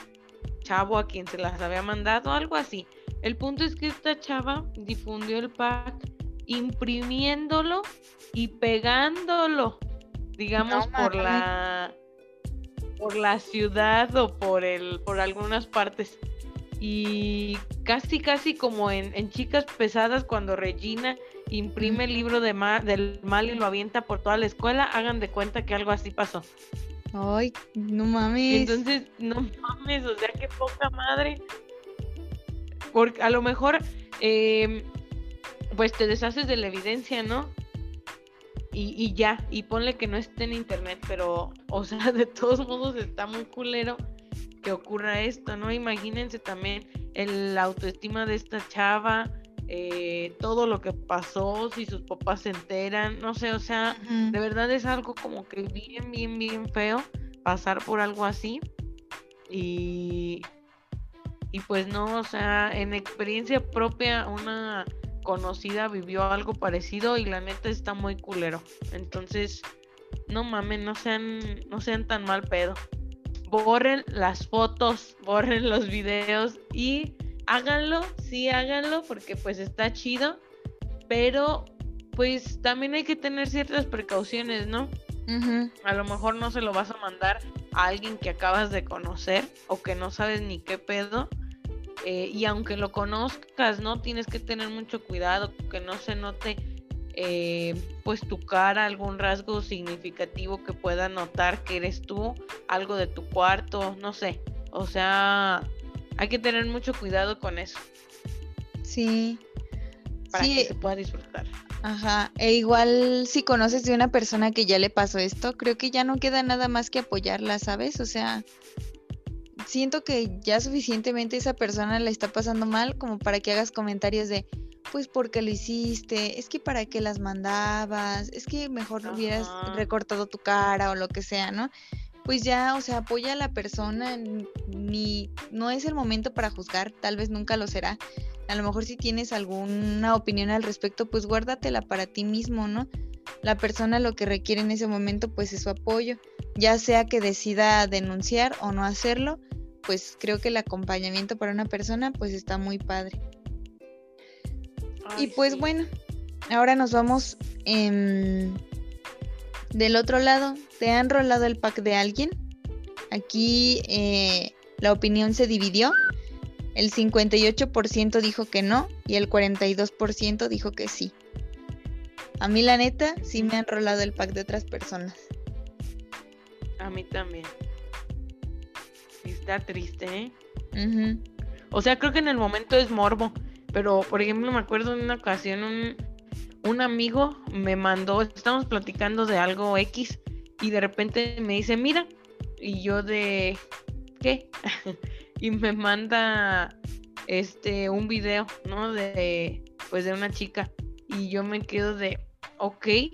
chavo a quien se las había mandado, algo así. El punto es que esta chava difundió el pack imprimiéndolo y pegándolo, digamos, por la por la ciudad o por el por algunas partes. Y casi casi como en, chicas pesadas cuando Regina imprime el libro de del mal y lo avienta por toda la escuela, hagan de cuenta que algo así pasó.
Ay, no mames.
Entonces, no mames, o sea, qué poca madre. Porque a lo mejor, em, pues te deshaces de la evidencia, ¿no? Y, y, ya, y ponle que no esté en internet, pero, o sea, de todos modos está muy culero que ocurra esto, ¿no? Imagínense también el, la autoestima de esta chava, eh, todo lo que pasó, si sus papás se enteran, no sé, o sea, de verdad es algo como que bien, bien, bien feo pasar por algo así. Y, y pues no, o sea, en experiencia propia una conocida vivió algo parecido y la neta está muy culero. Entonces, no mames, no sean, no sean tan mal pedo. Borren las fotos, borren los videos y háganlo, sí háganlo porque pues está chido, pero pues también hay que tener ciertas precauciones, ¿no? A lo mejor no se lo vas a mandar a alguien que acabas de conocer o que no sabes ni qué pedo eh, y aunque lo conozcas, ¿no? Tienes que tener mucho cuidado, que no se note eh, pues tu cara, algún rasgo significativo que pueda notar que eres tú, algo de tu cuarto, no sé. O sea, hay que tener mucho cuidado con eso.
Sí.
Para que se pueda disfrutar.
Ajá, e igual si conoces de una persona que ya le pasó esto, creo que ya no queda nada más que apoyarla, ¿sabes? O sea, siento que ya suficientemente esa persona la está pasando mal como para que hagas comentarios de, pues porque lo hiciste, es que para qué las mandabas, es que mejor hubieras recortado tu cara o lo que sea, ¿no? Pues ya, o sea, apoya a la persona, ni no es el momento para juzgar, tal vez nunca lo será. A lo mejor si tienes alguna opinión al respecto, pues guárdatela para ti mismo, ¿no? La persona lo que requiere en ese momento pues es su apoyo, ya sea que decida denunciar o no hacerlo, pues creo que el acompañamiento para una persona pues está muy padre. y pues bueno, ahora nos vamos del otro lado. ¿Te han rolado el pack de alguien? Aquí eh, la opinión se dividió. El 58% dijo que no y el 42% dijo que sí. A mí la neta sí me han rolado el pack de otras personas.
A mí también. Está triste, ¿eh? O sea, creo que en el momento es morbo. Pero, por ejemplo, me acuerdo en una ocasión un, un amigo me mandó, estamos platicando de algo X y de repente me dice, mira, y yo de, ¿qué? y me manda este un video, ¿no? De, pues de una chica y yo me quedo de, ok, eh,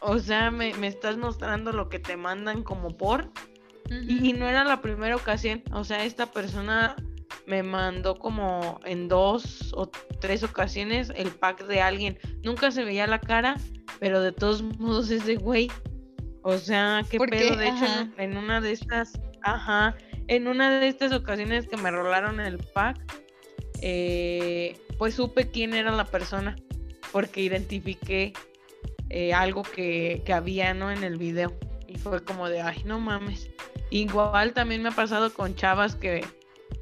o sea, me, me, estás mostrando lo que te mandan como por. y, no era la primera ocasión. O sea, esta persona me mandó como en dos o tres ocasiones el pack de alguien. Nunca se veía la cara, pero de todos modos es de güey. O sea, qué pedo. De hecho, en una de estas, ajá, en una de estas ocasiones que me rolaron el pack, eh, pues supe quién era la persona, porque identifiqué eh, algo que, que había, ¿no? En el video. Y fue como de, ay, no mames. Igual también me ha pasado con chavas que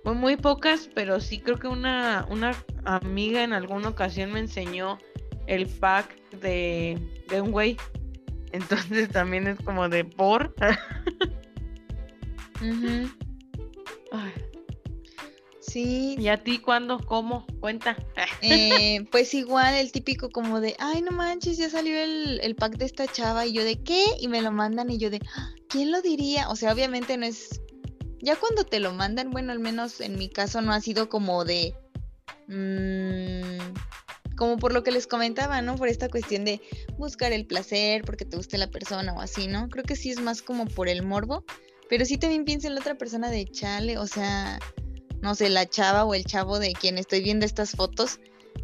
muy pocas, pero sí creo que una, una amiga en alguna ocasión me enseñó el pack de, de un güey. Entonces también es como de por.
Sí.
¿Y a ti cuándo? ¿Cómo? Cuenta.
Eh, pues igual el típico como de, ay, no manches, ya salió el, el, pack de esta chava y yo de qué? Y me lo mandan y yo de, ah, ¿quién lo diría? O sea, obviamente no es ya cuando te lo mandan, bueno, al menos en mi caso no ha sido como de... Mmm, como por lo que les comentaba, ¿no? Por esta cuestión de buscar el placer, porque te guste la persona o así, ¿no? Creo que sí es más como por el morbo, pero sí también pienso en la otra persona de chale, o sea, no sé, la chava o el chavo de quien estoy viendo estas fotos,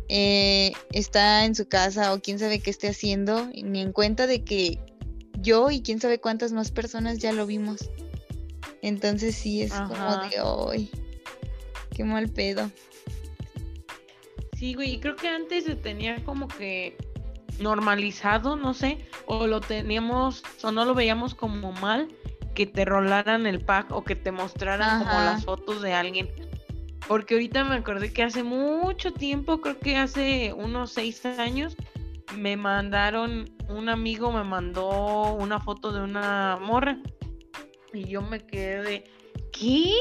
eh, está en su casa o quién sabe qué esté haciendo, ni en cuenta de que yo y quién sabe cuántas más personas ya lo vimos. Entonces sí es como de hoy. Qué mal pedo.
Sí, güey, y creo que antes se tenía como que normalizado, no sé, o lo teníamos, o no lo veíamos como mal, que te rolaran el pack o que te mostraran como las fotos de alguien. Porque ahorita me acordé que hace mucho tiempo, creo que hace unos seis años, me mandaron, un amigo me mandó una foto de una morra y yo me quedé de, ¿qué?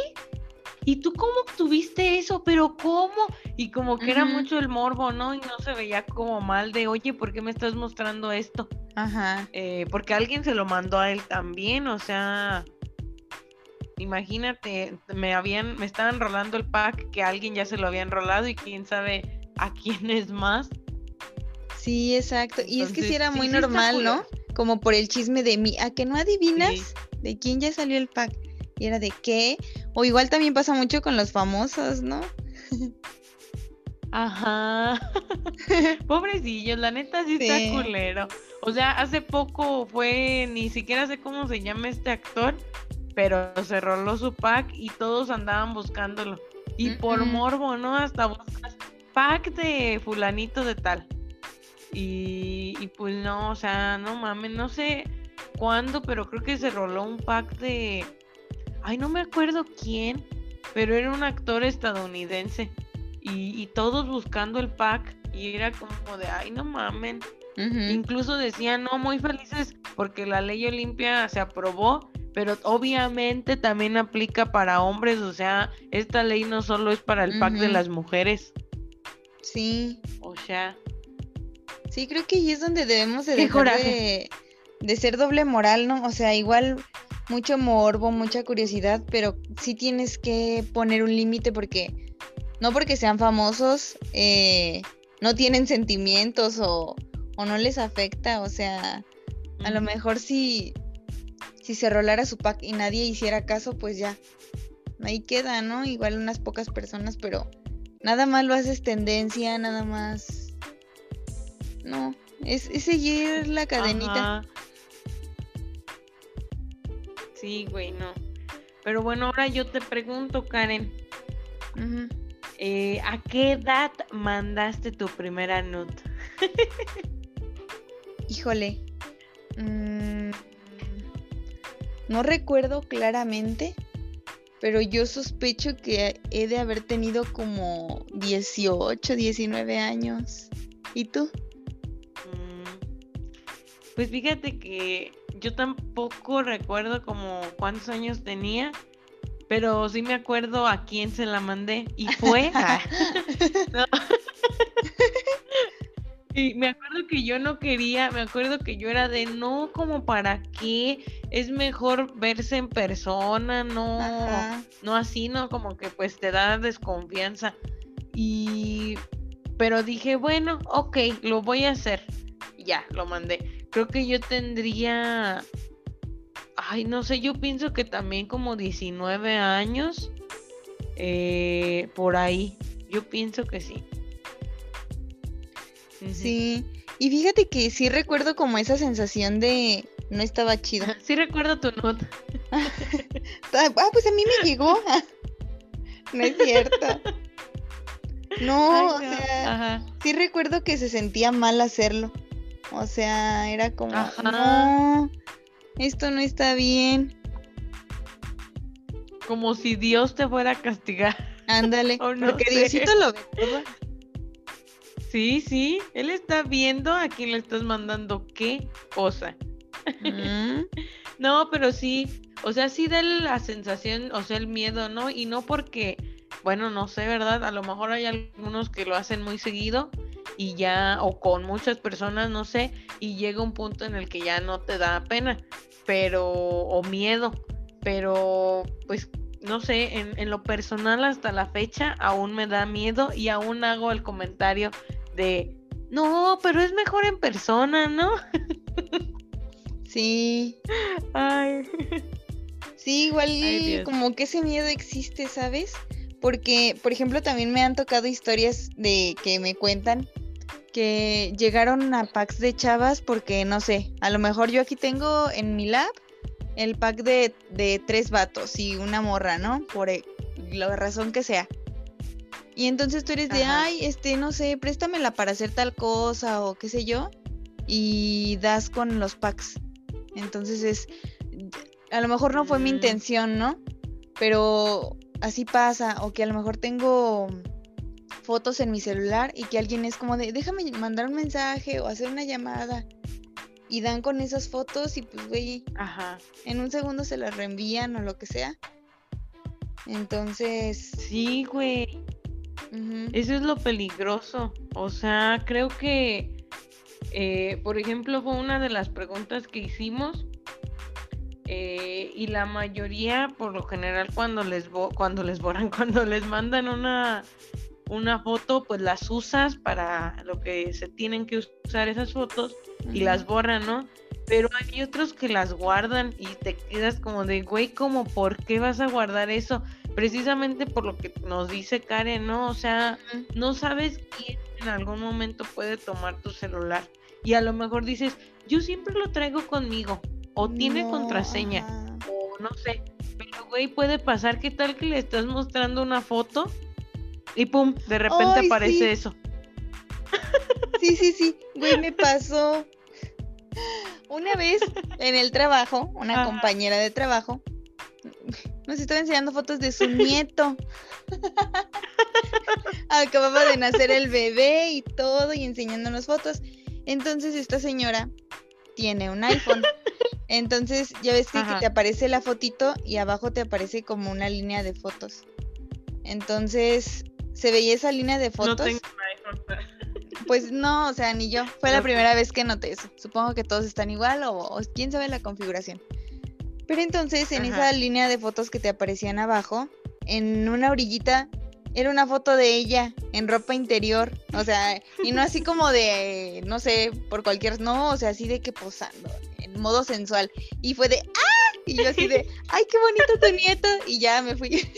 ¿Y tú cómo obtuviste eso? ¿Pero cómo? Y como que era mucho el morbo, ¿no? Y no se veía como mal de, oye, ¿por qué me estás mostrando esto?
Ajá.
Eh, porque alguien se lo mandó a él también, o sea, imagínate, me habían, me estaban rolando el pack que alguien ya se lo había enrolado y quién sabe a quién es más.
Sí, exacto. y es que sí era muy normal, ¿no? Como por el chisme de mí, ¿a que no adivinas? De quién ya salió el pack. Y era de qué. O igual también pasa mucho con los famosos, ¿no?
Ajá. Pobrecillos, la neta sí, está culero. O sea, hace poco fue, ni siquiera sé cómo se llama este actor, pero se roló su pack y todos andaban buscándolo. Y por morbo, ¿no? Hasta buscas pack de fulanito de tal. Y, y pues no, o sea, no mames, no sé cuándo, pero creo que se roló un pack de. Ay, no me acuerdo quién, pero era un actor estadounidense. Y, todos buscando el pack. Y era como de, ay, no mamen. Incluso decían, no, muy felices porque la ley Olimpia se aprobó, pero obviamente también aplica para hombres, o sea, esta ley no solo es para el pack de las mujeres.
Sí.
O sea.
Sí, creo que ahí es donde debemos de dejar de, de ser doble moral, ¿no? O sea, igual mucho morbo, mucha curiosidad, pero sí tienes que poner un límite porque no porque sean famosos eh, no tienen sentimientos o, o, no les afecta, o sea, a lo mejor si, si se rolara su pack y nadie hiciera caso, pues ya, ahí queda, ¿no? Igual unas pocas personas, pero nada más lo haces tendencia, nada más... No, es, seguir la cadenita.
Sí, güey, no. Pero bueno, ahora yo te pregunto, Karen. Eh, ¿A qué edad mandaste tu primera nude?
Híjole. Mm, no recuerdo claramente, pero yo sospecho que he de haber tenido como 18, 19 años. ¿Y tú?
Mm, pues fíjate que yo tampoco recuerdo como cuántos años tenía, pero sí me acuerdo a quién se la mandé y fue. y me acuerdo que yo no quería, me acuerdo que yo era de no, como para qué, es mejor verse en persona, no, no así, no, como que pues te da desconfianza. Y, pero dije, bueno, ok, lo voy a hacer. Ya, lo mandé. Creo que yo tendría ay, no sé, yo pienso que también como 19 años, eh, por ahí, yo pienso que sí.
Sí, y fíjate que sí recuerdo como esa sensación de no estaba chido.
Sí recuerdo tu nota.
ah, pues a mí me llegó. no es cierto. No, o sea, sí recuerdo que se sentía mal hacerlo. O sea, era como, no, esto no está bien.
Como si Dios te fuera a castigar.
Ándale, porque Diosito lo ve todo.
Sí, sí, él está viendo a quién le estás mandando qué cosa. Mm. no, pero sí, o sea, sí da la sensación, o sea, el miedo, ¿no? Y no porque, bueno, no sé, ¿verdad? A lo mejor hay algunos que lo hacen muy seguido y ya, o con muchas personas, no sé, y llega un punto en el que ya no te da pena, pero, o miedo, pero pues no sé, en, en lo personal hasta la fecha aún me da miedo y aún hago el comentario de, no, pero es mejor en persona, ¿no?
Sí. Ay. Sí, igual como que ese miedo existe, ¿sabes? Porque, por ejemplo, también me han tocado historias de que me cuentan que llegaron a packs de chavas porque, no sé, a lo mejor yo aquí tengo en mi lab el pack de, de tres vatos y una morra, ¿no? Por e, la razón que sea. Y entonces tú eres de, ay, este, no sé, préstamela para hacer tal cosa o qué sé yo. Y das con los packs. Entonces es, a lo mejor no fue mi mm. intención, ¿no? Pero así pasa. O que a lo mejor tengo fotos en mi celular y que alguien es como de, déjame mandar un mensaje o hacer una llamada. Y dan con esas fotos y pues, güey, Ajá. en un segundo se las reenvían o lo que sea. Entonces...
Sí, güey. Eso es lo peligroso. O sea, creo que, eh, por ejemplo, fue una de las preguntas que hicimos. Eh, y la mayoría, por lo general, cuando les cuando les borran, cuando les mandan una una foto, pues las usas para lo que se tienen que usar esas fotos y las borran, ¿no? Pero hay otros que las guardan y te quedas como de, güey, como, ¿por qué vas a guardar eso? Precisamente por lo que nos dice Karen, ¿no? O sea, no sabes quién en algún momento puede tomar tu celular. Y a lo mejor dices, yo siempre lo traigo conmigo, o tiene contraseña, o no sé. Pero, güey, puede pasar, ¿qué tal que le estás mostrando una foto? Y pum, de repente aparece eso.
Sí, sí, sí, güey, me pasó. Una vez en el trabajo, una compañera de trabajo nos estaba enseñando fotos de su nieto. Acababa de nacer el bebé y todo y enseñándonos fotos. Entonces esta señora tiene un iPhone. Entonces ya ves que te aparece la fotito y abajo te aparece como una línea de fotos. Entonces se veía esa línea de fotos. No tengo Pues no, o sea, ni yo. Fue la primera vez que noté eso. Supongo que todos están igual o, quién sabe la configuración. Pero entonces en esa línea de fotos que te aparecían abajo, en una orillita era una foto de ella en ropa interior, o sea, y no así como de, no sé, por cualquier, no, o sea, así de que posando, en modo sensual. Y fue de, ¡ah! Y yo así de, ¡ay, qué bonito tu nieto! Y ya me fui.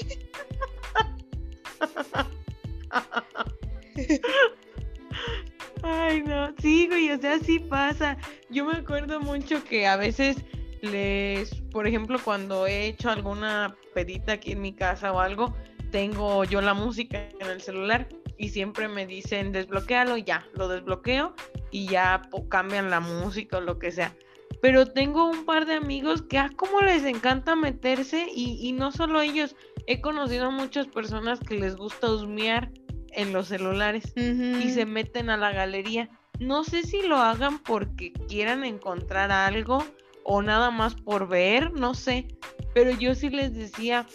Ay, no, sí, güey, o sea, sí pasa. Yo me acuerdo mucho que a veces les, por ejemplo, cuando he hecho alguna pedita aquí en mi casa o algo, tengo yo la música en el celular y siempre me dicen desbloquealo y ya, lo desbloqueo y ya cambian la música o lo que sea. Pero tengo un par de amigos que a ah, como les encanta meterse y, y no solo ellos, he conocido a muchas personas que les gusta husmear en los celulares y se meten a la galería. No sé si lo hagan porque quieran encontrar algo o nada más por ver, no sé. Pero yo sí les decía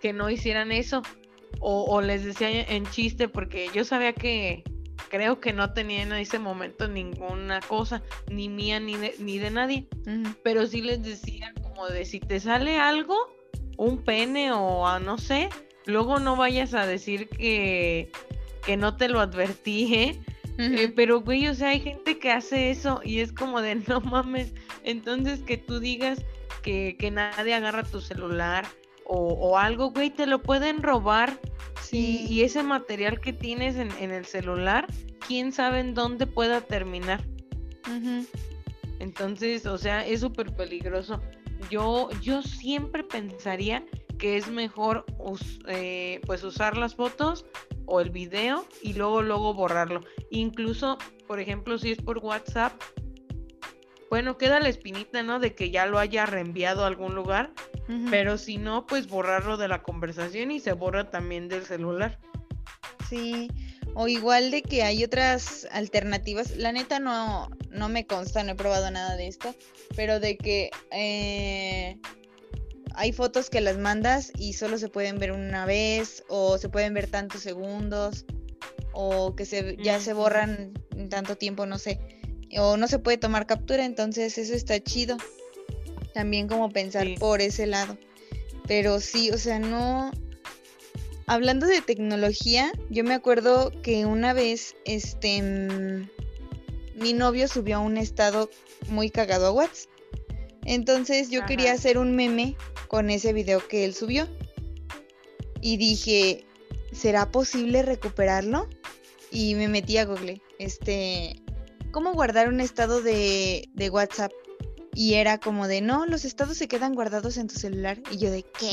que no hicieran eso. O, les decía en chiste porque yo sabía que creo que no tenía en ese momento ninguna cosa, ni mía ni de, ni de nadie. Pero sí les decía como de si te sale algo, un pene o a no sé, luego no vayas a decir que, que no te lo advertí, ¿eh? Eh, pero, güey, o sea, hay gente que hace eso y es como de no mames. Entonces, que tú digas que, nadie agarra tu celular o, algo, güey, te lo pueden robar. Sí. Y, ese material que tienes en, el celular, quién sabe en dónde pueda terminar. Entonces, o sea, es súper peligroso. Yo, yo siempre pensaría que es mejor eh, pues usar las fotos o el video y luego luego borrarlo. Incluso, por ejemplo, si es por WhatsApp, bueno, queda la espinita, ¿no? De que ya lo haya reenviado a algún lugar, pero si no, pues borrarlo de la conversación y se borra también del celular.
Sí, o igual de que hay otras alternativas. La neta no, no me consta, no he probado nada de esto, pero de que eh, hay fotos que las mandas y solo se pueden ver una vez o se pueden ver tantos segundos o que se, ya se borran en tanto tiempo, no sé. O no se puede tomar captura, entonces eso está chido. También como pensar por ese lado. Pero sí, o sea, no... Hablando de tecnología, yo me acuerdo que una vez, este, mm, mi novio subió un estado muy cagado a WhatsApp. Entonces yo quería hacer un meme con ese video que él subió. Y dije, ¿será posible recuperarlo? Y me metí a Google, este, ¿cómo guardar un estado de, de WhatsApp? Y era como de, no, los estados se quedan guardados en tu celular. Y yo de, ¿qué?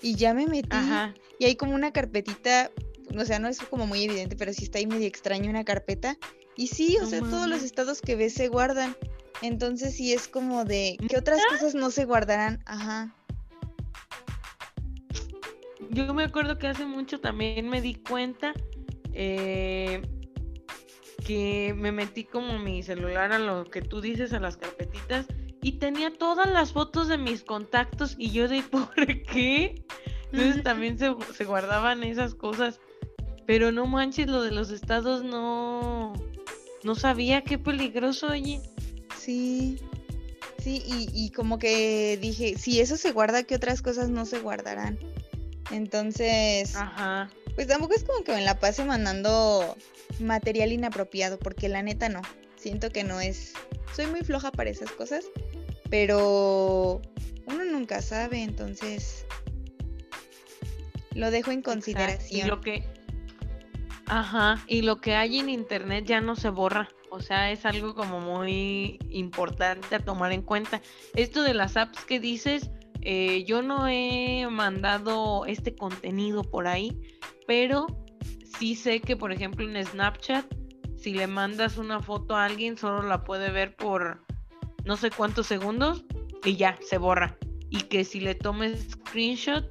Y ya me metí. Y hay como una carpetita, o sea, no es como muy evidente, pero sí está ahí medio extraño una carpeta. Y sí, o sea, todos los estados que ves se guardan. Entonces sí es como de, ¿qué otras cosas no se guardarán? Ajá.
Yo me acuerdo que hace mucho también me di cuenta eh, que me metí como mi celular a lo que tú dices, a las carpetitas, y tenía todas las fotos de mis contactos y yo de, ¿por qué? Entonces también se, se guardaban esas cosas. Pero no manches, lo de los estados no... No sabía qué peligroso, oye.
Sí, sí, y, como que dije, si eso se guarda, ¿qué otras cosas no se guardarán? Entonces, Ajá. Pues tampoco es como que me la pase mandando material inapropiado, porque la neta no. Siento que no es. Soy muy floja para esas cosas, pero uno nunca sabe, entonces lo dejo en consideración.
Y lo que. Ajá, y lo que hay en internet ya no se borra. O sea, es algo como muy importante a tomar en cuenta. Esto de las apps que dices, eh, yo no he mandado este contenido por ahí, pero sí sé que, por ejemplo, en Snapchat, si le mandas una foto a alguien, solo la puede ver por no sé cuántos segundos y ya, se borra. Y que si le tomes screenshot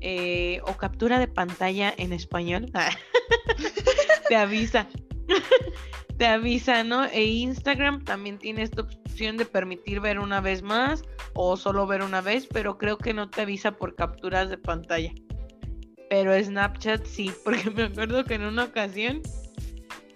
eh, o captura de pantalla en español, te avisa te avisa, ¿no? E Instagram también tiene esta opción de permitir ver una vez más o solo ver una vez, pero creo que no te avisa por capturas de pantalla. Pero Snapchat sí, porque me acuerdo que en una ocasión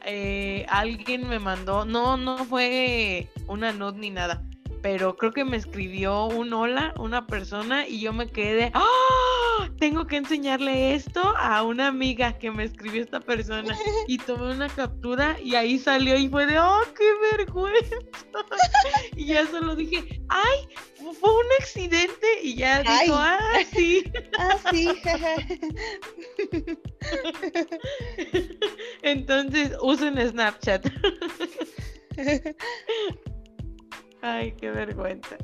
eh, alguien me mandó, no, no fue una note ni nada, pero creo que me escribió un hola, una persona, y yo me quedé, ¡ah! Tengo que enseñarle esto a una amiga que me escribió esta persona. Y tomé una captura y ahí salió y fue de, ¡oh, qué vergüenza! Y ya solo dije, ¡ay! Fue un accidente. Y ya dijo, ¡ah, sí!
¡Ah, sí!
Entonces, usen Snapchat. Ay, qué vergüenza.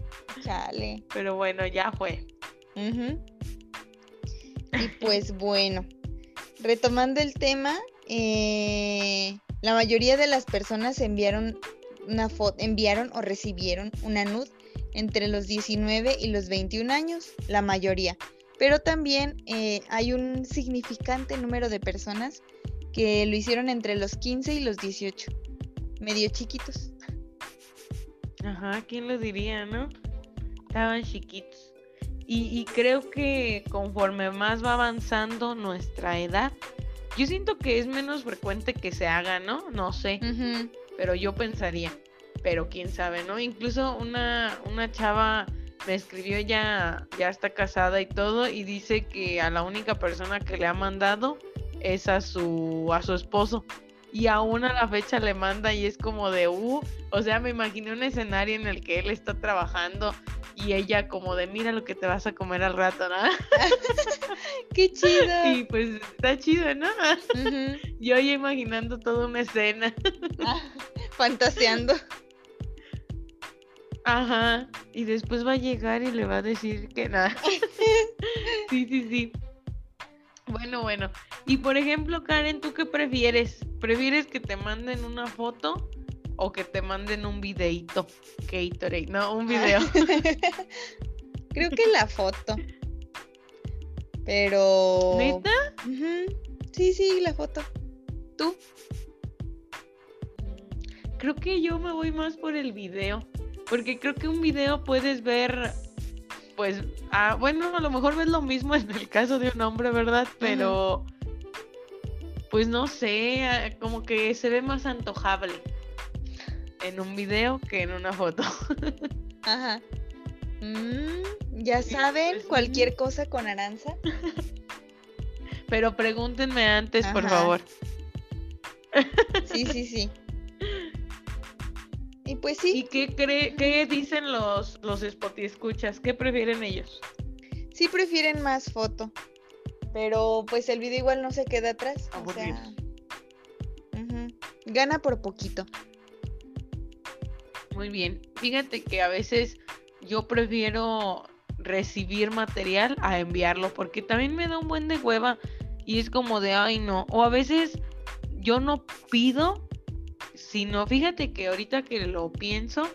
Chale.
Pero bueno, ya fue.
Y pues bueno, retomando el tema, eh, la mayoría de las personas enviaron una foto, enviaron o recibieron una nud entre los 19 y los 21 años, la mayoría. Pero también eh, hay un significante número de personas que lo hicieron entre los 15 y los 18, medio chiquitos.
Ajá, ¿quién lo diría, no? Estaban chiquitos. Y, creo que conforme más va avanzando nuestra edad, yo siento que es menos frecuente que se haga, ¿no? No sé, pero yo pensaría, pero quién sabe, ¿no? Incluso una, una chava me escribió ya, ya está casada y todo, y dice que a la única persona que le ha mandado es a su, a su esposo. Y aún a la fecha le manda y es como de, uh, o sea, me imaginé un escenario en el que él está trabajando y ella como de, mira lo que te vas a comer al rato, ¿no?
Qué chido.
Y pues está chido, ¿no? Yo ya imaginando toda una escena.
Ah, fantaseando.
Ajá. Y después va a llegar y le va a decir que nada. sí, sí, sí. Bueno, bueno. Y por ejemplo, Karen, ¿tú qué prefieres? ¿Prefieres que te manden una foto o que te manden un videito? Gatorade, no, un video.
Creo que la foto. Pero.
¿Neta?
Sí, sí, la foto. ¿Tú?
Creo que yo me voy más por el video. Porque creo que un video puedes ver pues, ah, bueno, a lo mejor ves lo mismo en el caso de un hombre, ¿verdad? Pero, pues no sé, ah, como que se ve más antojable en un video que en una foto.
Ajá. Mm, ya saben, pues, cualquier cosa con Aranza.
Pero pregúntenme antes, por favor.
Sí, sí, sí. Y pues sí.
¿Y qué, cree, qué dicen los, los spot escuchas? ¿Qué prefieren ellos?
Sí prefieren más foto, pero pues el video igual no se queda atrás. O sea, Gana por poquito.
Muy bien. Fíjate que a veces yo prefiero recibir material a enviarlo porque también me da un buen de hueva y es como de, ay no. O a veces yo no pido sino fíjate que ahorita que lo pienso,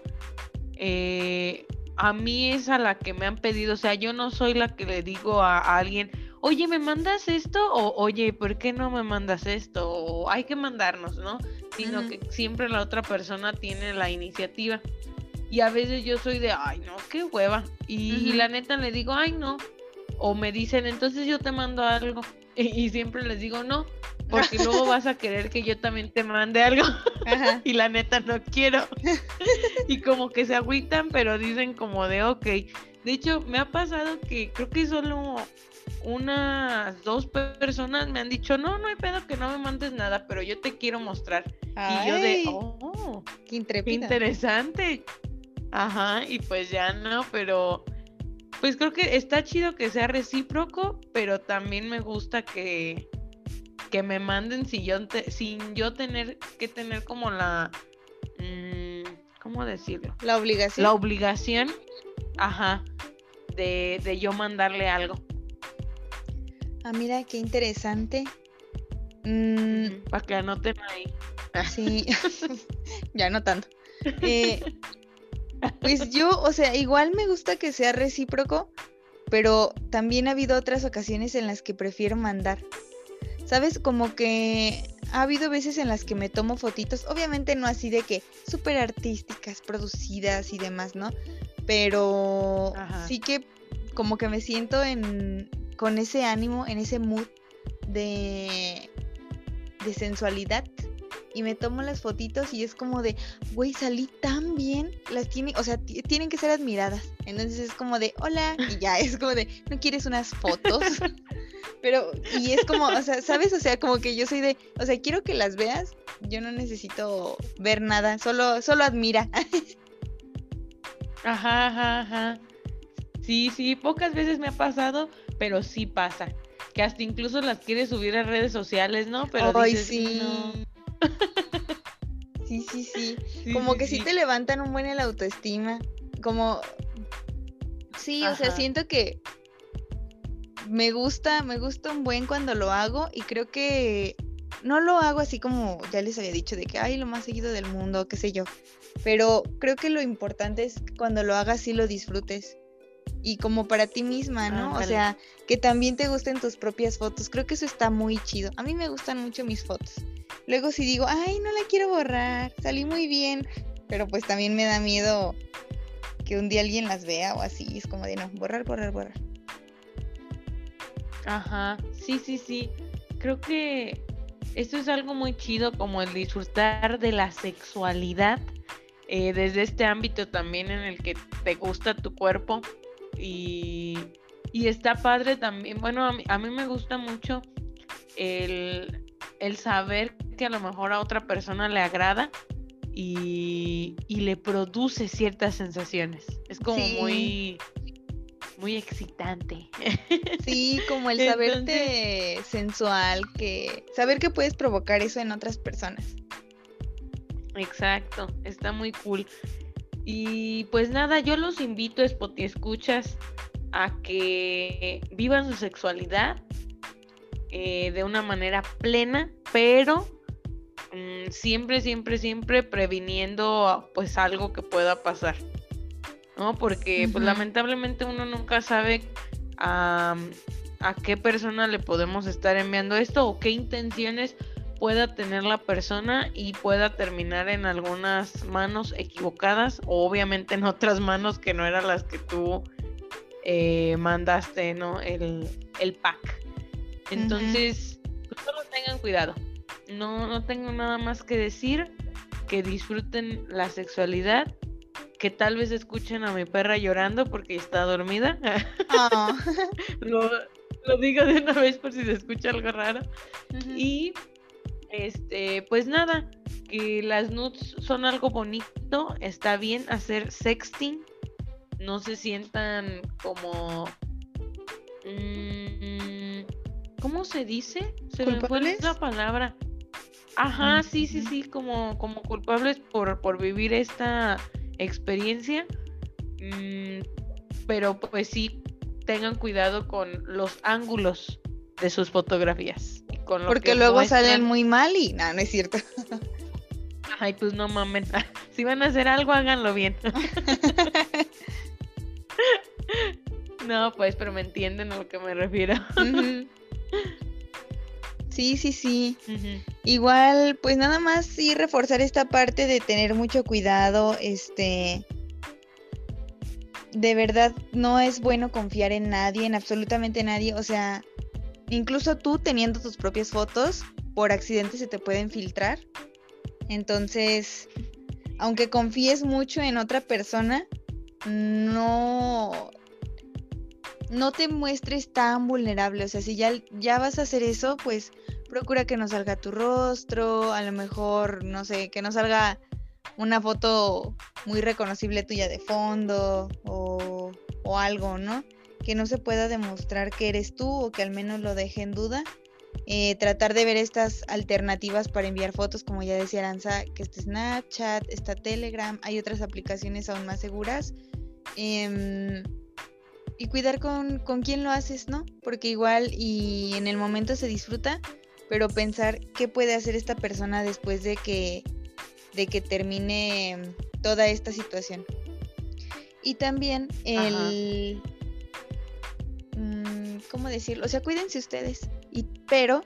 eh, a mí es a la que me han pedido, o sea, yo no soy la que le digo a, alguien, oye, ¿me mandas esto? O oye, ¿por qué no me mandas esto? O hay que mandarnos, ¿no? Sino que siempre la otra persona tiene la iniciativa. Y a veces yo soy de, ay, no, qué hueva. Y, la neta le digo, ay, no. O me dicen, entonces yo te mando algo. y siempre les digo, no, porque luego vas a querer que yo también te mande algo y la neta no quiero. y como que se agüitan, pero dicen como de ok. De hecho, me ha pasado que creo que solo unas dos personas me han dicho, no, no hay pedo que no me mandes nada, pero yo te quiero mostrar. y yo de, oh,
qué, qué
interesante. Ajá, y pues ya no, pero pues creo que está chido que sea recíproco, pero también me gusta que, que me manden sin yo, sin yo tener que tener como la... Mm, ¿Cómo decirlo?
La obligación.
La obligación, ajá, de, de yo mandarle algo.
Ah, mira, qué interesante.
Mm, Para que anoten ahí.
Sí, ya anotando. Eh, pues yo, o sea, igual me gusta que sea recíproco, pero también ha habido otras ocasiones en las que prefiero mandar. ¿Sabes? Como que ha habido veces en las que me tomo fotitos, obviamente no así de que súper artísticas, producidas y demás, ¿no? Pero sí que como que me siento en, con ese ánimo, en ese mood de, de sensualidad y me tomo las fotitos y es como de, güey, salí tan bien, las tiene, o sea, tienen que ser admiradas. Entonces es como de, hola, y ya es como de, ¿no quieres unas fotos? Pero, y es como, o sea, ¿sabes? O sea, como que yo soy de, o sea, quiero que las veas, yo no necesito ver nada, solo, solo admira.
Ajá, ajá, ajá. Sí, sí, pocas veces me ha pasado, pero sí pasa. Que hasta incluso las quieres subir a redes sociales, ¿no? Pero
Ay, sí. Sí, sí, sí. como que sí. te levantan un buen el autoestima. Como. Sí, o sea, siento que me gusta, me gusta un buen cuando lo hago y creo que no lo hago así como ya les había dicho de que ay lo más seguido del mundo, qué sé yo. Pero creo que lo importante es que cuando lo hagas sí lo disfrutes. Y como para ti misma, ¿no? o sea, que también te gusten tus propias fotos. Creo que eso está muy chido. A mí me gustan mucho mis fotos. Luego si digo, ay, no la quiero borrar, salí muy bien. Pero pues también me da miedo que un día alguien las vea o así. Es como de no, borrar, borrar, borrar.
Ajá, sí, sí, sí. Creo que esto es algo muy chido como el disfrutar de la sexualidad eh, desde este ámbito también en el que te gusta tu cuerpo y, está padre también, bueno, a mí, a mí me gusta mucho el, el, saber que a lo mejor a otra persona le agrada y, y le produce ciertas sensaciones. Es como muy muy excitante.
Sí, como el saberte sensual, que saber que puedes provocar eso en otras personas.
Exacto, está muy cool. Y pues nada, yo los invito, Spoti Escuchas, a que vivan su sexualidad eh, de una manera plena, pero mm, siempre, siempre, siempre previniendo pues algo que pueda pasar. ¿No? Porque pues lamentablemente uno nunca sabe a qué persona le podemos estar enviando esto o qué intenciones pueda tener la persona y pueda terminar en algunas manos equivocadas o obviamente en otras manos que no eran las que tú eh, mandaste, ¿no? El, pack. Entonces, pues, solo tengan cuidado. No, no tengo nada más que decir. Que disfruten la sexualidad. Que tal vez escuchen a mi perra llorando porque está dormida. Ah. lo, digo de una vez por si se escucha algo raro. Y este, pues nada, que las nudes son algo bonito, está bien hacer sexting, no se sientan como... Mmm, ¿Cómo se dice? Se me fue la palabra. Ajá, sí, sí, sí, como, como culpables por, por vivir esta experiencia. Mm, pero pues sí, tengan cuidado con los ángulos de sus fotografías.
Porque luego salen muy mal y nada, no, es cierto.
Ay, pues no mames. Si van a hacer algo, háganlo bien. no, pues, pero me entienden a lo que me refiero.
Sí, sí, sí. Igual, pues nada más sí reforzar esta parte de tener mucho cuidado, este de verdad no es bueno confiar en nadie, en absolutamente nadie, o sea, incluso tú teniendo tus propias fotos, por accidente se te pueden filtrar. Entonces, aunque confíes mucho en otra persona, no, no te muestres tan vulnerable. O sea, si ya, ya vas a hacer eso, pues procura que no salga tu rostro, a lo mejor, no sé, que no salga una foto muy reconocible tuya de fondo o, o algo, ¿no? que no se pueda demostrar que eres tú o que al menos lo deje en duda. Eh, tratar de ver estas alternativas para enviar fotos, como ya decía Aranza, que está Snapchat, está Telegram, hay otras aplicaciones aún más seguras. Em, y cuidar con, con quién lo haces, ¿no? Porque igual y en el momento se disfruta, pero pensar qué puede hacer esta persona después de que, de que termine toda esta situación. Y también el, ¿cómo decirlo? O sea, cuídense ustedes, y, pero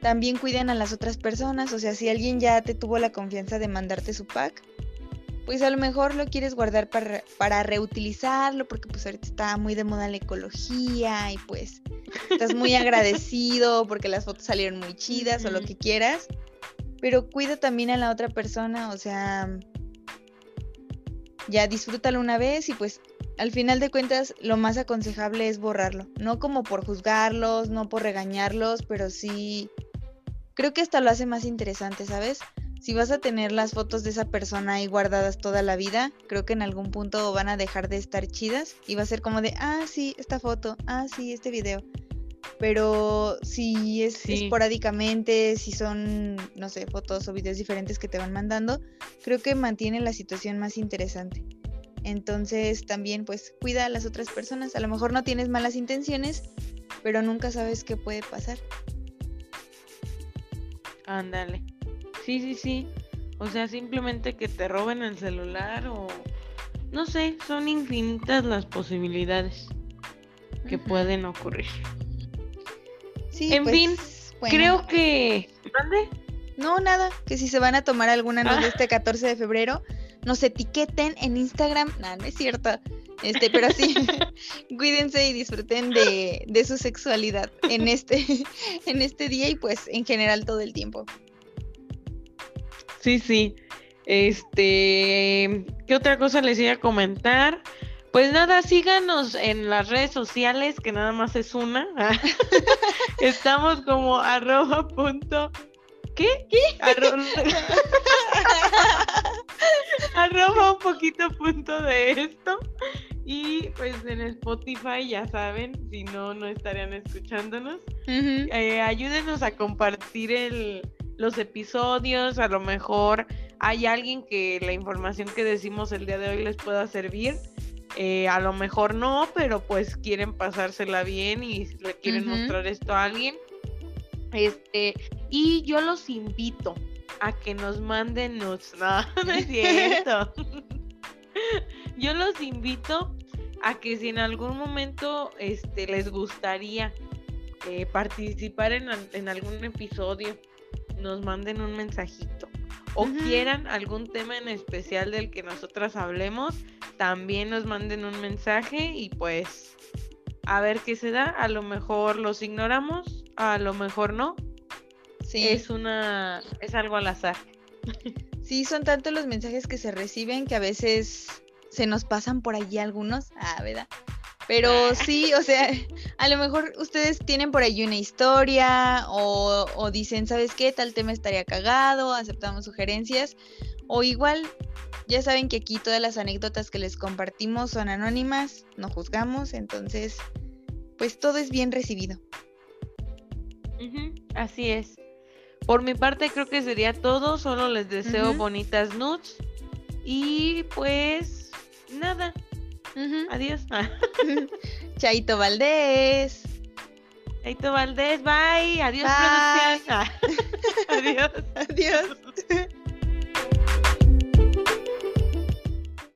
también cuiden a las otras personas, o sea, si alguien ya te tuvo la confianza de mandarte su pack, pues a lo mejor lo quieres guardar para, para reutilizarlo, porque pues ahorita está muy de moda la ecología y pues estás muy agradecido porque las fotos salieron muy chidas o lo que quieras, pero cuida también a la otra persona, o sea, ya disfrútalo una vez y pues al final de cuentas lo más aconsejable es borrarlo, no como por juzgarlos, no por regañarlos, pero sí creo que hasta lo hace más interesante, ¿sabes? Si vas a tener las fotos de esa persona ahí guardadas toda la vida, creo que en algún punto van a dejar de estar chidas y va a ser como de, ah, sí, esta foto, ah, sí, este video. Pero si es esporádicamente, si son, no sé, fotos o videos diferentes que te van mandando, creo que mantiene la situación más interesante. Entonces también pues cuida a las otras personas. A lo mejor no tienes malas intenciones, pero nunca sabes qué puede pasar.
Ándale. Sí, sí, sí. O sea, simplemente que te roben el celular o... No sé, son infinitas las posibilidades que pueden ocurrir.
Sí,
en
pues,
fin,
bueno.
creo que... ¿Mande?
No, nada, que si se van a tomar alguna noche
Ah.
este 14 de febrero, nos etiqueten en Instagram. No, no es cierto. Este, pero sí, cuídense y disfruten de, de su sexualidad en este, en este día y pues en general todo el tiempo.
Sí, sí. Este, ¿qué otra cosa les iba a comentar? Pues nada, síganos en las redes sociales, que nada más es una. Estamos como arroba punto. ¿Qué? ¿Qué? Arro- arroba un poquito punto de esto. Y pues en Spotify, ya saben, si no, no estarían escuchándonos. Eh, ayúdenos a compartir el, los episodios. A lo mejor hay alguien que la información que decimos el día de hoy les pueda servir. Eh, a lo mejor no, pero pues quieren pasársela bien y le quieren mostrar esto a alguien. Este, y yo los invito a que nos manden nudes. No, no es cierto. yo los invito a que si en algún momento este, les gustaría eh, participar en, en algún episodio, nos manden un mensajito. O quieran algún tema en especial del que nosotras hablemos, también nos manden un mensaje y pues a ver qué se da. A lo mejor los ignoramos, a lo mejor no.
Sí.
Es una, es algo al azar.
Sí, son tantos los mensajes que se reciben que a veces se nos pasan por allí algunos. Ah, ¿verdad? Pero sí, o sea, a lo mejor ustedes tienen por allí una historia o, o dicen, ¿sabes qué? Tal tema estaría cagado, aceptamos sugerencias. O igual, ya saben que aquí todas las anécdotas que les compartimos son anónimas, no juzgamos, entonces, pues todo es bien recibido.
Así es. Por mi parte creo que sería todo. Solo les deseo bonitas nudes. Y pues nada. Adiós.
Chaito Valdés.
Aito Valdés, bye. Adiós,
Bye.
producción. Adiós.
Adiós.